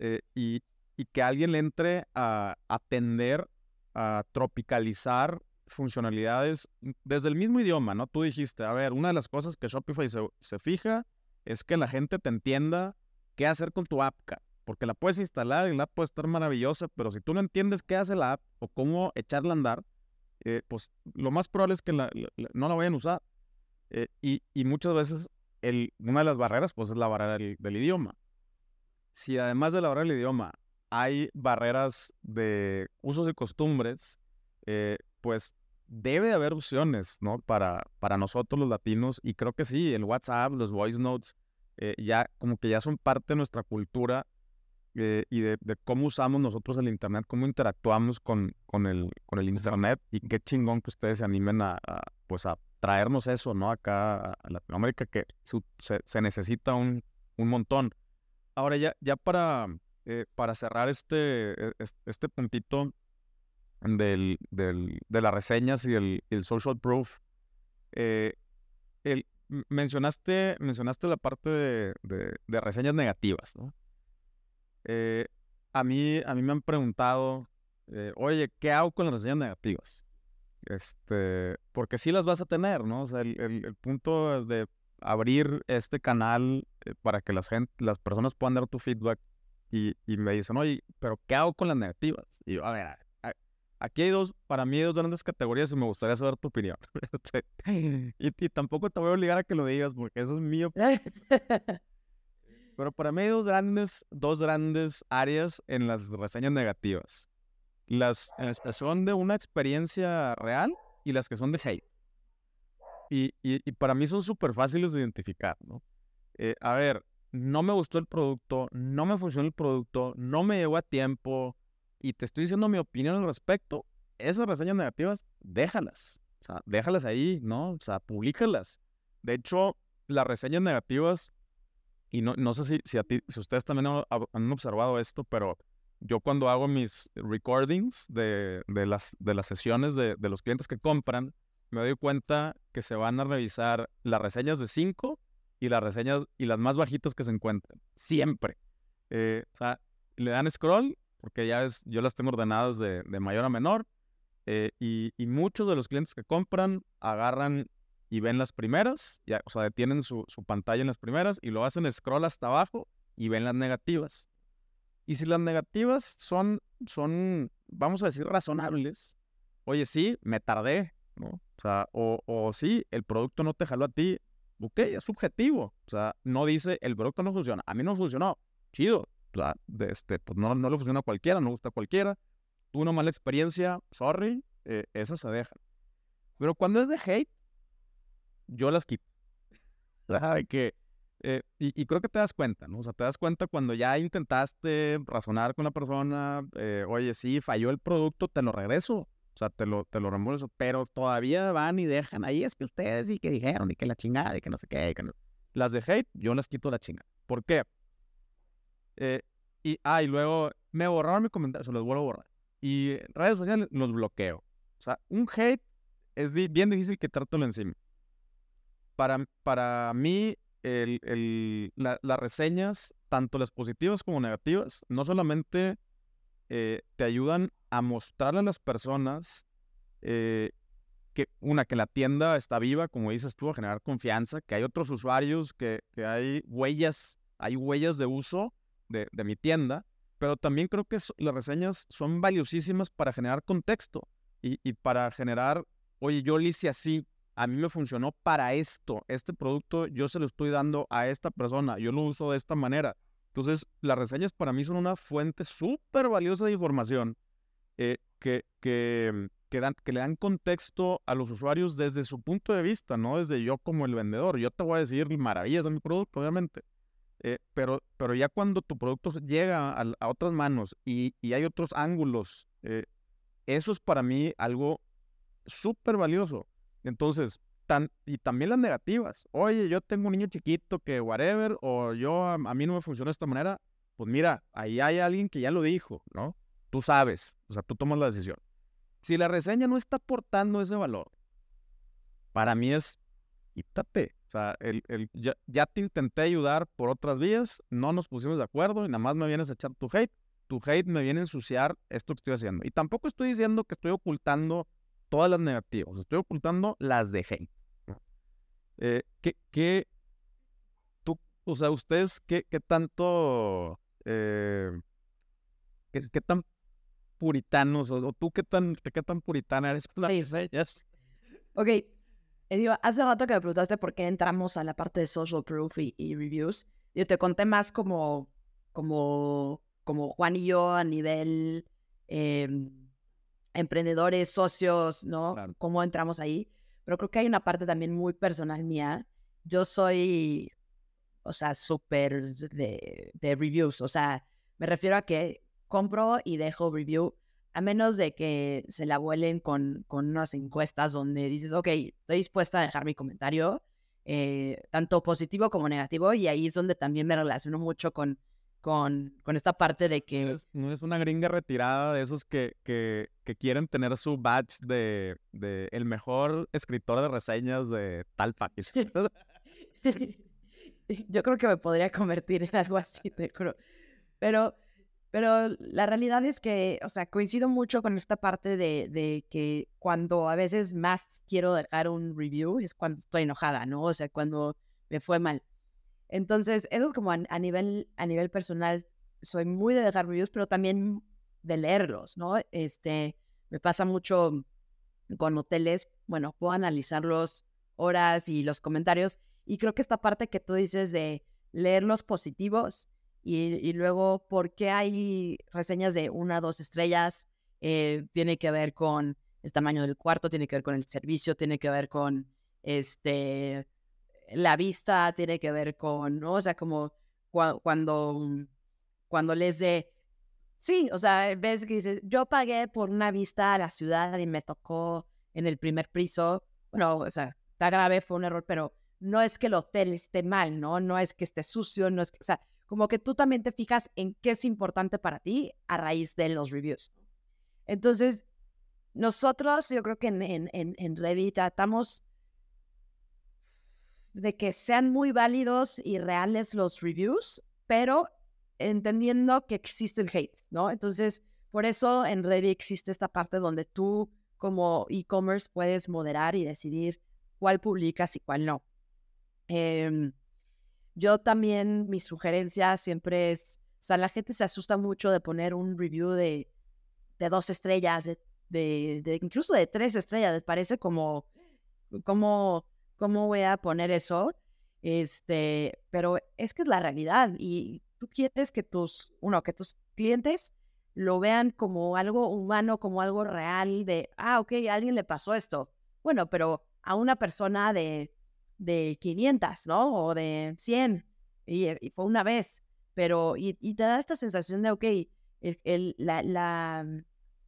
eh, y, y, que alguien le entre a atender, a tropicalizar funcionalidades desde el mismo idioma, ¿no? Tú dijiste, a ver, una de las cosas que Shopify se, se fija es que la gente te entienda qué hacer con tu app, porque la puedes instalar y la app puede estar maravillosa, pero si tú no entiendes qué hace la app o cómo echarla a andar, eh, pues lo más probable es que no la vayan a usar. Eh, y, muchas veces una de las barreras pues es la barrera del, idioma. Si además de la barrera del idioma hay barreras de usos y costumbres, eh, pues debe haber opciones, ¿no? Para, para nosotros los latinos y creo que sí, el WhatsApp, los voice notes, eh, ya como que ya son parte de nuestra cultura eh, y de, cómo usamos nosotros el Internet, cómo interactuamos con, con, el, con el Internet y qué chingón que ustedes se animen a, pues a traernos eso, ¿no? Acá a Latinoamérica que se, se, necesita un, un, montón. Ahora ya, ya para, eh, para cerrar este, e, este puntito del, del, de las reseñas y el, el social proof, el, mencionaste, mencionaste la parte de, de, reseñas negativas, ¿no? Eh, a, mí, a mí me han preguntado, eh, oye, ¿qué hago con las reseñas negativas? Este, porque sí las vas a tener, ¿no? O sea, el, el, punto de abrir este canal eh, para que las, gente, las personas puedan dar tu feedback y, y, me dicen, oye, pero ¿qué hago con las negativas? Y yo, a ver, Aquí hay dos, para mí hay dos grandes categorías y me gustaría saber tu opinión. Este, y, tampoco te voy a obligar a que lo digas porque eso es mío. Pero para mí hay dos grandes, dos grandes áreas en las reseñas negativas. Las, que son de una experiencia real y las que son de hate. Y, y, para mí son súper fáciles de identificar, ¿no? Eh, a ver, no me gustó el producto, no me funcionó el producto, no me llegó a tiempo, y te estoy diciendo mi opinión al respecto, esas reseñas negativas, déjalas. O sea, déjalas ahí, ¿no? O sea, públicalas. De hecho, las reseñas negativas, y no, no sé si, si, a ti, si ustedes también han, observado esto, pero yo cuando hago mis recordings de, de las, de las sesiones de, de, los clientes que compran, me doy cuenta que se van a revisar las reseñas de 5 y las reseñas y las más bajitas que se encuentren. Siempre. Eh, o sea, le dan scroll porque ya es, yo las tengo ordenadas de, mayor a menor. Eh, y, muchos de los clientes que compran agarran y ven las primeras, ya, o sea, detienen su, pantalla en las primeras y lo hacen scroll hasta abajo y ven las negativas. Y si las negativas son, son, vamos a decir, razonables, oye, sí, me tardé, ¿no? O sea, o, o sí, el producto no te jaló a ti, ok, es subjetivo. O sea, no dice el producto no funciona. A mí no funcionó, chido. De este, pues no, no le funciona a cualquiera, no gusta a cualquiera. Tuve una mala experiencia, sorry, eh, esas se dejan. Pero cuando es de hate, yo las quito. ¿Sabe que eh, y, creo que te das cuenta, ¿no? O sea, te das cuenta cuando ya intentaste razonar con la persona, eh, oye, sí, falló el producto, te lo regreso, o sea, te lo, te lo reembolso, pero todavía van y dejan, ahí es que ustedes y que dijeron, y que la chingada, y que no sé qué, y que no. Las de hate, yo las quito la chingada. ¿Por qué? Eh, y, ah, y luego me borraron mi comentario, se los vuelvo a borrar. Y redes sociales los bloqueo. O sea, un hate es bien difícil quitártelo encima. Para, para mí, el, las reseñas, tanto las positivas como negativas, no solamente eh, te ayudan a mostrarle a las personas eh, que, una, que la tienda está viva, como dices tú, a generar confianza, que hay otros usuarios, que, que hay huellas, hay huellas de uso de, mi tienda, pero también creo que las reseñas son valiosísimas para generar contexto y, para generar, oye, yo lo hice así, a mí me funcionó para esto, este producto yo se lo estoy dando a esta persona, yo lo uso de esta manera. Entonces, las reseñas para mí son una fuente súper valiosa de información eh, que, que le dan contexto a los usuarios desde su punto de vista, no desde yo como el vendedor. Yo te voy a decir maravillas de mi producto, obviamente. Eh, pero, pero ya cuando tu producto llega a, otras manos y, y, hay otros ángulos, eh, eso es para mí algo súper valioso. Entonces, tan, y también las negativas. Oye, yo tengo un niño chiquito que whatever, o yo a, mí no me funciona de esta manera. Pues mira, ahí hay alguien que ya lo dijo, ¿no? Tú sabes, o sea, tú tomas la decisión. Si la reseña no está aportando ese valor, para mí es, quítate. O sea, el, el, ya, ya, te intenté ayudar por otras vías, no nos pusimos de acuerdo y nada más me vienes a echar tu hate. Tu hate me viene a ensuciar esto que estoy haciendo. Y tampoco estoy diciendo que estoy ocultando todas las negativas, estoy ocultando las de hate. Eh, ¿qué, qué, tú, o sea, ustedes, qué, qué tanto, eh, qué, tan puritanos, o, tú qué tan, qué tan puritana eres sí. Ok, hace rato que me preguntaste por qué entramos a la parte de social proof y, reviews. Yo te conté más como, como, como Juan y yo a nivel em, emprendedores, socios, ¿no? ¿Cómo entramos ahí? Pero creo que hay una parte también muy personal mía. Yo soy, o sea, súper de, de reviews. O sea, me refiero a que compro y dejo review, a menos de que se la vuelen con, con unas encuestas donde dices, ok, estoy dispuesta a dejar mi comentario, eh, tanto positivo como negativo, y ahí es donde también me relaciono mucho con con, con esta parte de que... No es, una gringa retirada de esos que, que, que quieren tener su badge de, de, el mejor escritor de reseñas de tal país. Yo creo que me podría convertir en algo así, te creo. Pero, pero la realidad es que, o sea, coincido mucho con esta parte de, de que cuando a veces más quiero dejar un review es cuando estoy enojada, ¿no? O sea, cuando me fue mal. Entonces, eso es como a, nivel, a nivel personal, soy muy de dejar reviews, pero también de leerlos, ¿no? Este, me pasa mucho con hoteles, bueno, puedo analizarlos horas y los comentarios, y creo que esta parte que tú dices de leer los positivos y, luego por qué hay reseñas de una, dos estrellas, eh, tiene que ver con el tamaño del cuarto, tiene que ver con el servicio, tiene que ver con este la vista tiene que ver con, ¿no? O sea, como cuando, mm, cuando les de, sí, o sea, ves que dices, yo pagué por una vista a la ciudad y me tocó en el primer piso, bueno, o sea, está grave, fue un error, pero no es que el hotel esté mal, ¿no? No es que esté sucio, no es que, o sea, como que tú también te fijas en qué es importante para ti a raíz de los reviews. Entonces, nosotros, yo creo que en, en, en Revit tratamos de que sean muy válidos y reales los reviews, pero entendiendo que existe el hate, ¿no? Entonces, por eso en Revit existe esta parte donde tú como e-commerce puedes moderar y decidir cuál publicas y cuál no. Em, yo también, mi sugerencia siempre es, o sea, la gente se asusta mucho de poner un review de, de dos estrellas, de, de, de incluso de tres estrellas. Les parece como, ¿cómo, cómo voy a poner eso? Este, pero es que es la realidad y tú quieres que tus, uno, que tus clientes lo vean como algo humano, como algo real de, ah, ok, a alguien le pasó esto. Bueno, pero a una persona de, de 500, ¿no? O de 100, y, fue una vez, pero, y, te da esta sensación de, ok, el, la, la,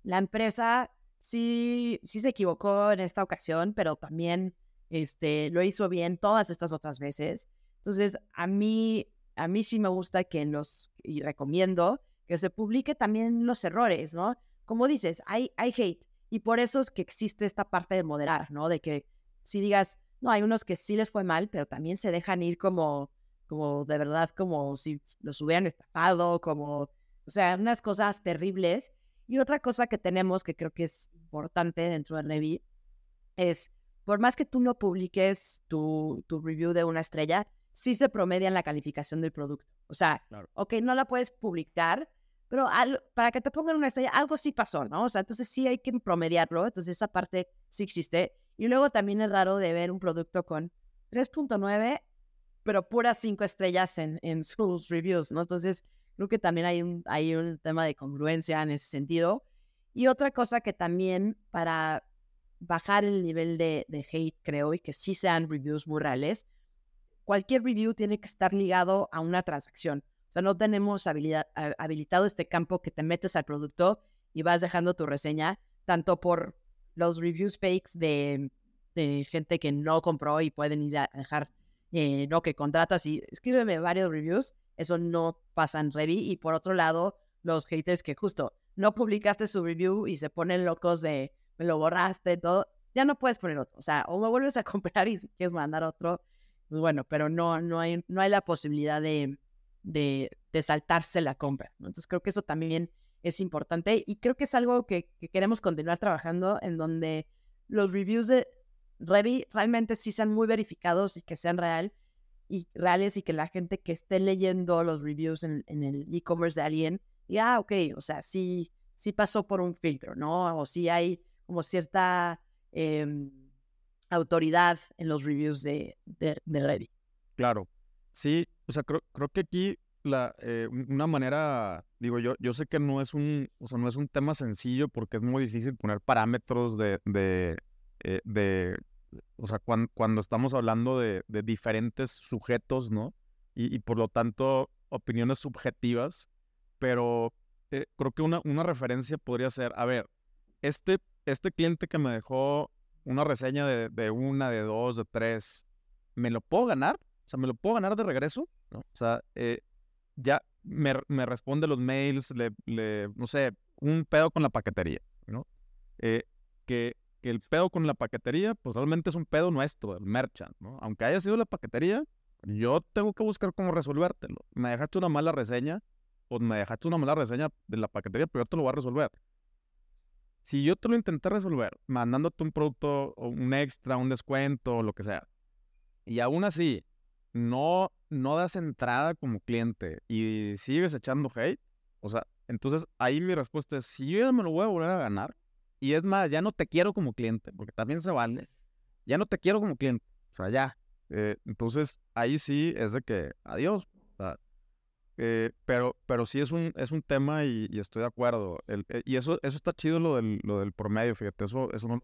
la, empresa sí, sí se equivocó en esta ocasión, pero también este, lo hizo bien todas estas otras veces. Entonces, a mí, a mí sí me gusta que los, y recomiendo que se publique también los errores, ¿no? Como dices, hay, hay hate y por eso es que existe esta parte de moderar, ¿no? De que si digas, no, hay unos que sí les fue mal, pero también se dejan ir como, como de verdad, como si los hubieran estafado, como, o sea, unas cosas terribles. Y otra cosa que tenemos que creo que es importante dentro de Revit es por más que tú no publiques tu, tu review de una estrella, sí se promedia en la calificación del producto. O sea, ok, no la puedes publicar, pero para que te pongan una estrella, algo sí pasó, ¿no? O sea, entonces sí hay que promediarlo, entonces esa parte sí existe. Y luego también es raro de ver un producto con 3.9, pero puras 5 estrellas en, en reviews, ¿no? Entonces, creo que también hay un, hay un tema de congruencia en ese sentido. Y otra cosa que también para bajar el nivel de, hate, creo, y que sí sean reviews muy reales, cualquier review tiene que estar ligado a una transacción. O sea, no tenemos habilitado este campo que te metes al producto y vas dejando tu reseña, tanto por los reviews fakes de, gente que no compró y pueden ir a dejar, eh, no, que contratas y escríbeme varios reviews, eso no pasa en Revi. Y por otro lado, los haters que justo no publicaste su review y se ponen locos de me lo borraste, todo, ya no puedes poner otro. O sea, o me vuelves a comprar y quieres mandar otro, pues bueno, pero no, no, hay, no hay la posibilidad de, de, saltarse la compra. Entonces creo que eso también es importante y creo que es algo que, queremos continuar trabajando en donde los reviews de Revi realmente sí sean muy verificados y que sean real y reales y que la gente que esté leyendo los reviews en, el e-commerce de alguien diga, ah, ok, o sea, sí, sí pasó por un filtro, ¿no? O sí hay como cierta em, autoridad en los reviews de, de, Reddit. Claro, sí, o sea, creo, creo que aquí eh, una manera, digo yo, yo sé que no es un, o sea, no es un tema sencillo porque es muy difícil poner parámetros de, de, eh, de o sea, cuando, cuando estamos hablando de, de diferentes sujetos, ¿no? Y, por lo tanto, opiniones subjetivas, pero eh, creo que una, una referencia podría ser, a ver, este este cliente que me dejó una reseña de, una, de dos, de tres, ¿me lo puedo ganar? O sea, ¿me lo puedo ganar de regreso? ¿No? O sea, eh, ya me, responde los mails, le, no sé, un pedo con la paquetería, ¿no? Eh, que, el pedo con la paquetería, pues realmente es un pedo nuestro, el merchant, ¿no? Aunque haya sido la paquetería, yo tengo que buscar cómo resolvértelo. Me dejaste una mala reseña, pues me dejaste una mala reseña de la paquetería, pero yo te lo voy a resolver. Si yo te lo intenté resolver mandándote un producto, o un extra, un descuento, o lo que sea, y aún así no, no das entrada como cliente y sigues echando hate, o sea, entonces ahí mi respuesta es, si yo ya me lo voy a volver a ganar, y es más, ya no te quiero como cliente, porque también se vale, ya no te quiero como cliente, o sea, ya. Eh, entonces ahí sí es de que, adiós, eh, pero, pero sí es un, es un tema y, estoy de acuerdo. El, eh, y eso, eso está chido lo del, lo del promedio, fíjate, eso, eso no lo.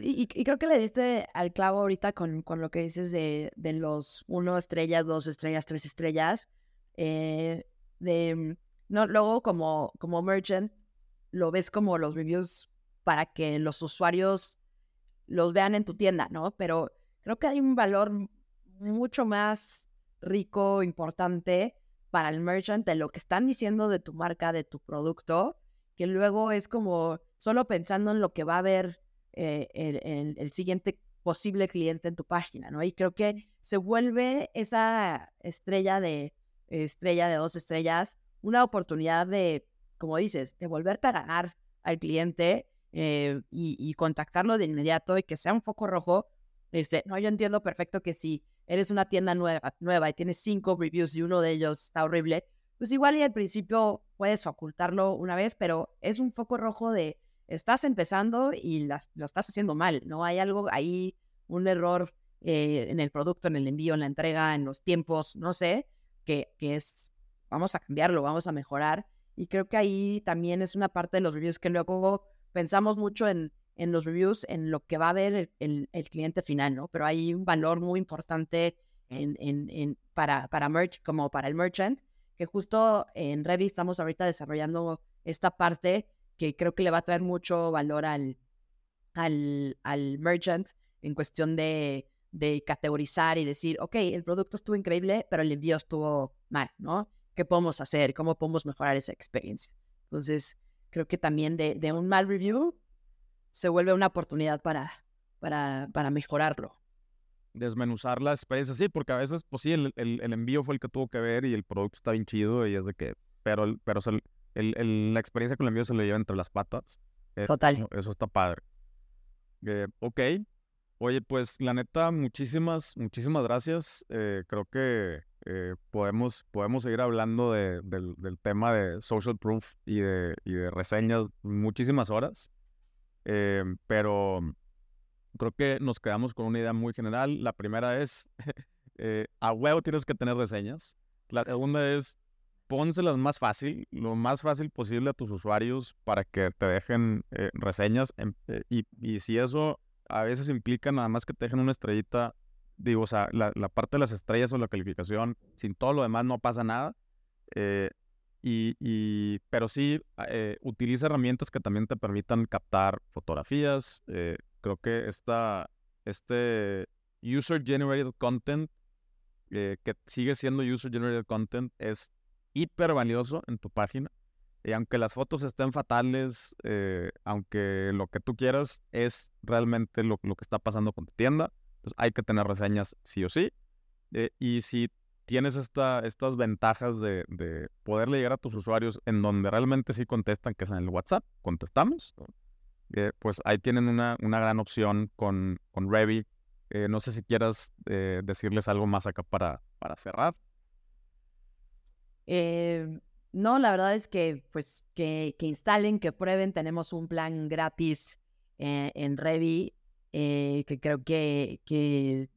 Y, creo que le diste al clavo ahorita con, con lo que dices de, de los uno estrellas, dos estrellas, tres estrellas. Eh, de, no, luego como, como merchant lo ves como los reviews para que los usuarios los vean en tu tienda, ¿no? Pero creo que hay un valor mucho más rico, importante, para el merchant de lo que están diciendo de tu marca, de tu producto, que luego es como solo pensando en lo que va a ver eh, el, siguiente posible cliente en tu página, ¿no? Y creo que se vuelve esa estrella de estrella de dos estrellas una oportunidad de, como dices, de volverte a ganar al cliente eh, y, y, contactarlo de inmediato y que sea un foco rojo. Este, no, yo entiendo perfecto que si eres una tienda nueva, nueva y tienes cinco reviews y uno de ellos está horrible, pues igual y al principio puedes ocultarlo una vez, pero es un foco rojo de estás empezando y lo estás haciendo mal, ¿no? Hay algo ahí, un error eh, en el producto, en el envío, en la entrega, en los tiempos, no sé, que, que es, vamos a cambiarlo, vamos a mejorar. Y creo que ahí también es una parte de los reviews que luego pensamos mucho en, en los reviews, en lo que va a ver el, el, cliente final, ¿no? Pero hay un valor muy importante en, en, en, para, para merch, como para el merchant, que justo en Revi estamos ahorita desarrollando esta parte que creo que le va a traer mucho valor al, al, al merchant en cuestión de, de categorizar y decir, ok, el producto estuvo increíble, pero el envío estuvo mal, ¿no? ¿Qué podemos hacer? ¿Cómo podemos mejorar esa experiencia? Entonces, creo que también de, de un mal review se vuelve una oportunidad para, para, para mejorarlo. Desmenuzar la experiencia, sí, porque a veces, pues sí, el, el, envío fue el que tuvo que ver y el producto está bien chido y es de que, pero, pero el, la experiencia con el envío se le lleva entre las patas. Eh, Total. Eso está padre. Eh, ok. Oye, pues la neta, muchísimas, muchísimas gracias. Eh, creo que podemos, podemos seguir hablando de, del, del, tema de social proof y de, y de reseñas muchísimas horas. Em, pero creo que nos quedamos con una idea muy general. La primera es, eh, a huevo tienes que tener reseñas. La segunda es, pónselas más fácil, lo más fácil posible a tus usuarios para que te dejen eh, reseñas. Em, eh, y, si eso a veces implica nada más que te dejen una estrellita, digo, o sea, la, la parte de las estrellas o la calificación, sin todo lo demás no pasa nada. Y, pero sí, eh, utiliza herramientas que también te permitan captar fotografías. Eh, creo que esta, este User Generated Content, eh, que sigue siendo User Generated Content, es hiper valioso en tu página. Y aunque las fotos estén fatales, aunque lo que tú quieras es realmente lo, lo, que está pasando con tu tienda, pues hay que tener reseñas sí o sí. y si tienes esta, estas ventajas de, de, poderle llegar a tus usuarios en donde realmente sí contestan, que es en el WhatsApp, contestamos, eh, pues ahí tienen una, una gran opción con, con. Eh, no sé si quieras eh, decirles algo más acá para, para cerrar. No, la verdad es que pues que, instalen, que prueben. Tenemos un plan gratis en Revi que creo que, que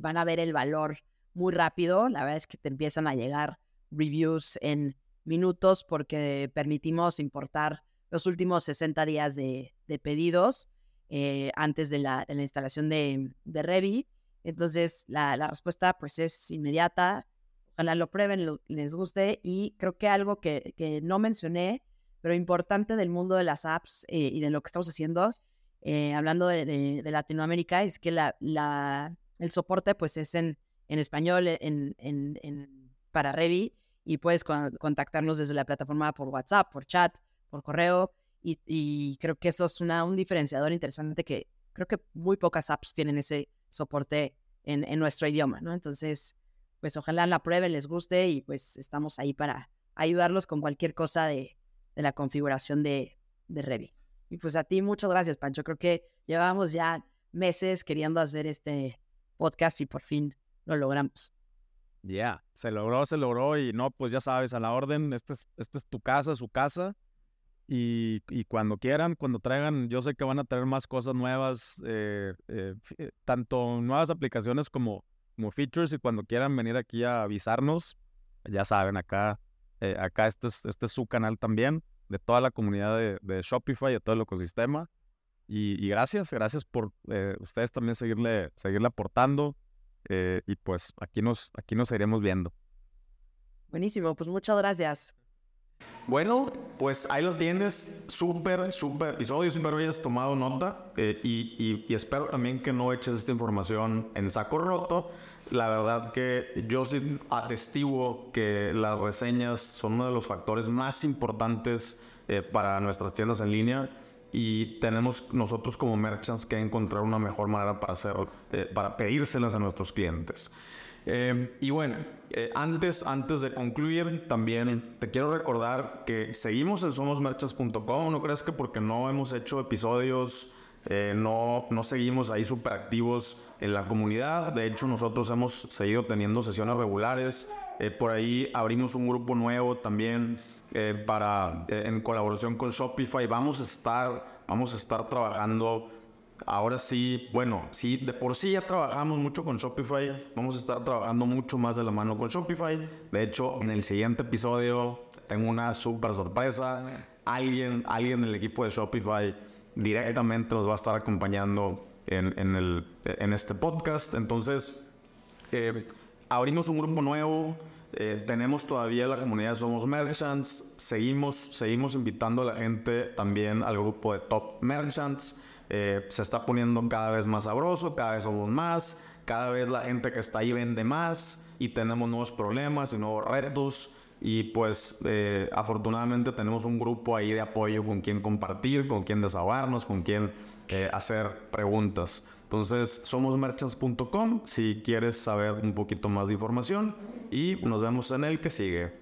van a ver el valor muy rápido. La verdad es que te empiezan a llegar reviews en minutos porque permitimos importar los últimos 60 días de, pedidos eh, antes de la, instalación de, de Revi. Entonces, la, respuesta pues es inmediata. Ojalá lo prueben, les guste. Y creo que algo que, que, no mencioné, pero importante del mundo de las apps eh, y de lo que estamos haciendo, eh, hablando de, Latinoamérica, es que la, la, el soporte pues es en en español e, en, en, para Revi y puedes contactarnos desde la plataforma por WhatsApp, por chat, por correo y, y creo que eso es una, un diferenciador interesante que creo que muy pocas apps tienen ese soporte en, en nuestro idioma, ¿no? Entonces, pues ojalá la prueben, les guste y pues estamos ahí para ayudarlos con cualquier cosa de, de la configuración de, de Revi. Y pues a ti muchas gracias, Pancho. Creo que llevamos ya meses queriendo hacer este podcast y por fin lo logramos. Ya, se logró, se logró y no, pues ya sabes, a la orden, esta es, este es tu casa, su casa. Y, y, cuando quieran, cuando traigan, yo sé que van a traer más cosas nuevas, eh, eh, tanto nuevas aplicaciones como, como features y cuando quieran venir aquí a avisarnos, ya saben, acá, acá este es, este es su canal también, de toda la comunidad de, de Shopify, de todo el ecosistema. Y, gracias, gracias por ustedes también seguirle, seguirle aportando. Eh, y pues aquí nos, aquí nos iremos viendo. Buenísimo, pues muchas gracias. Bueno, pues ahí lo tienes, súper, súper episodio, espero hayas tomado nota eh, y, y, espero también que no eches esta información en saco roto. La verdad que yo sí atestiguo que las reseñas son uno de los factores más importantes eh, para nuestras tiendas en línea y tenemos nosotros como merchants que encontrar una mejor manera para hacer, eh, para pedírselas a nuestros clientes. Eh, y bueno, eh, antes, antes de concluir, también te quiero recordar que seguimos en somosmerchants.com. No creas que porque no hemos hecho episodios, no, no seguimos ahí súper activos en la comunidad. De hecho, nosotros hemos seguido teniendo sesiones regulares Eh, por ahí abrimos un grupo nuevo también eh, para, eh, en colaboración con Shopify. Vamos a estar, vamos a estar trabajando. Ahora sí, bueno, sí, de por sí ya trabajamos mucho con Shopify. Vamos a estar trabajando mucho más de la mano con Shopify. De hecho, en el siguiente episodio tengo una súper sorpresa. Alguien, alguien del equipo de Shopify directamente nos va a estar acompañando en, el, en este podcast. Entonces, eh, abrimos un grupo nuevo. Eh, tenemos todavía la comunidad Somos Merchants. Seguimos, seguimos invitando a la gente también al grupo de Top Merchants. Eh, se está poniendo cada vez más sabroso, cada vez somos más. Cada vez la gente que está ahí vende más y tenemos nuevos problemas y nuevos retos. Y pues afortunadamente tenemos un grupo ahí de apoyo con quien compartir, con quien desahogarnos, con quien hacer preguntas. Entonces, somosmerchants.com si quieres saber un poquito más de información y nos vemos en el que sigue.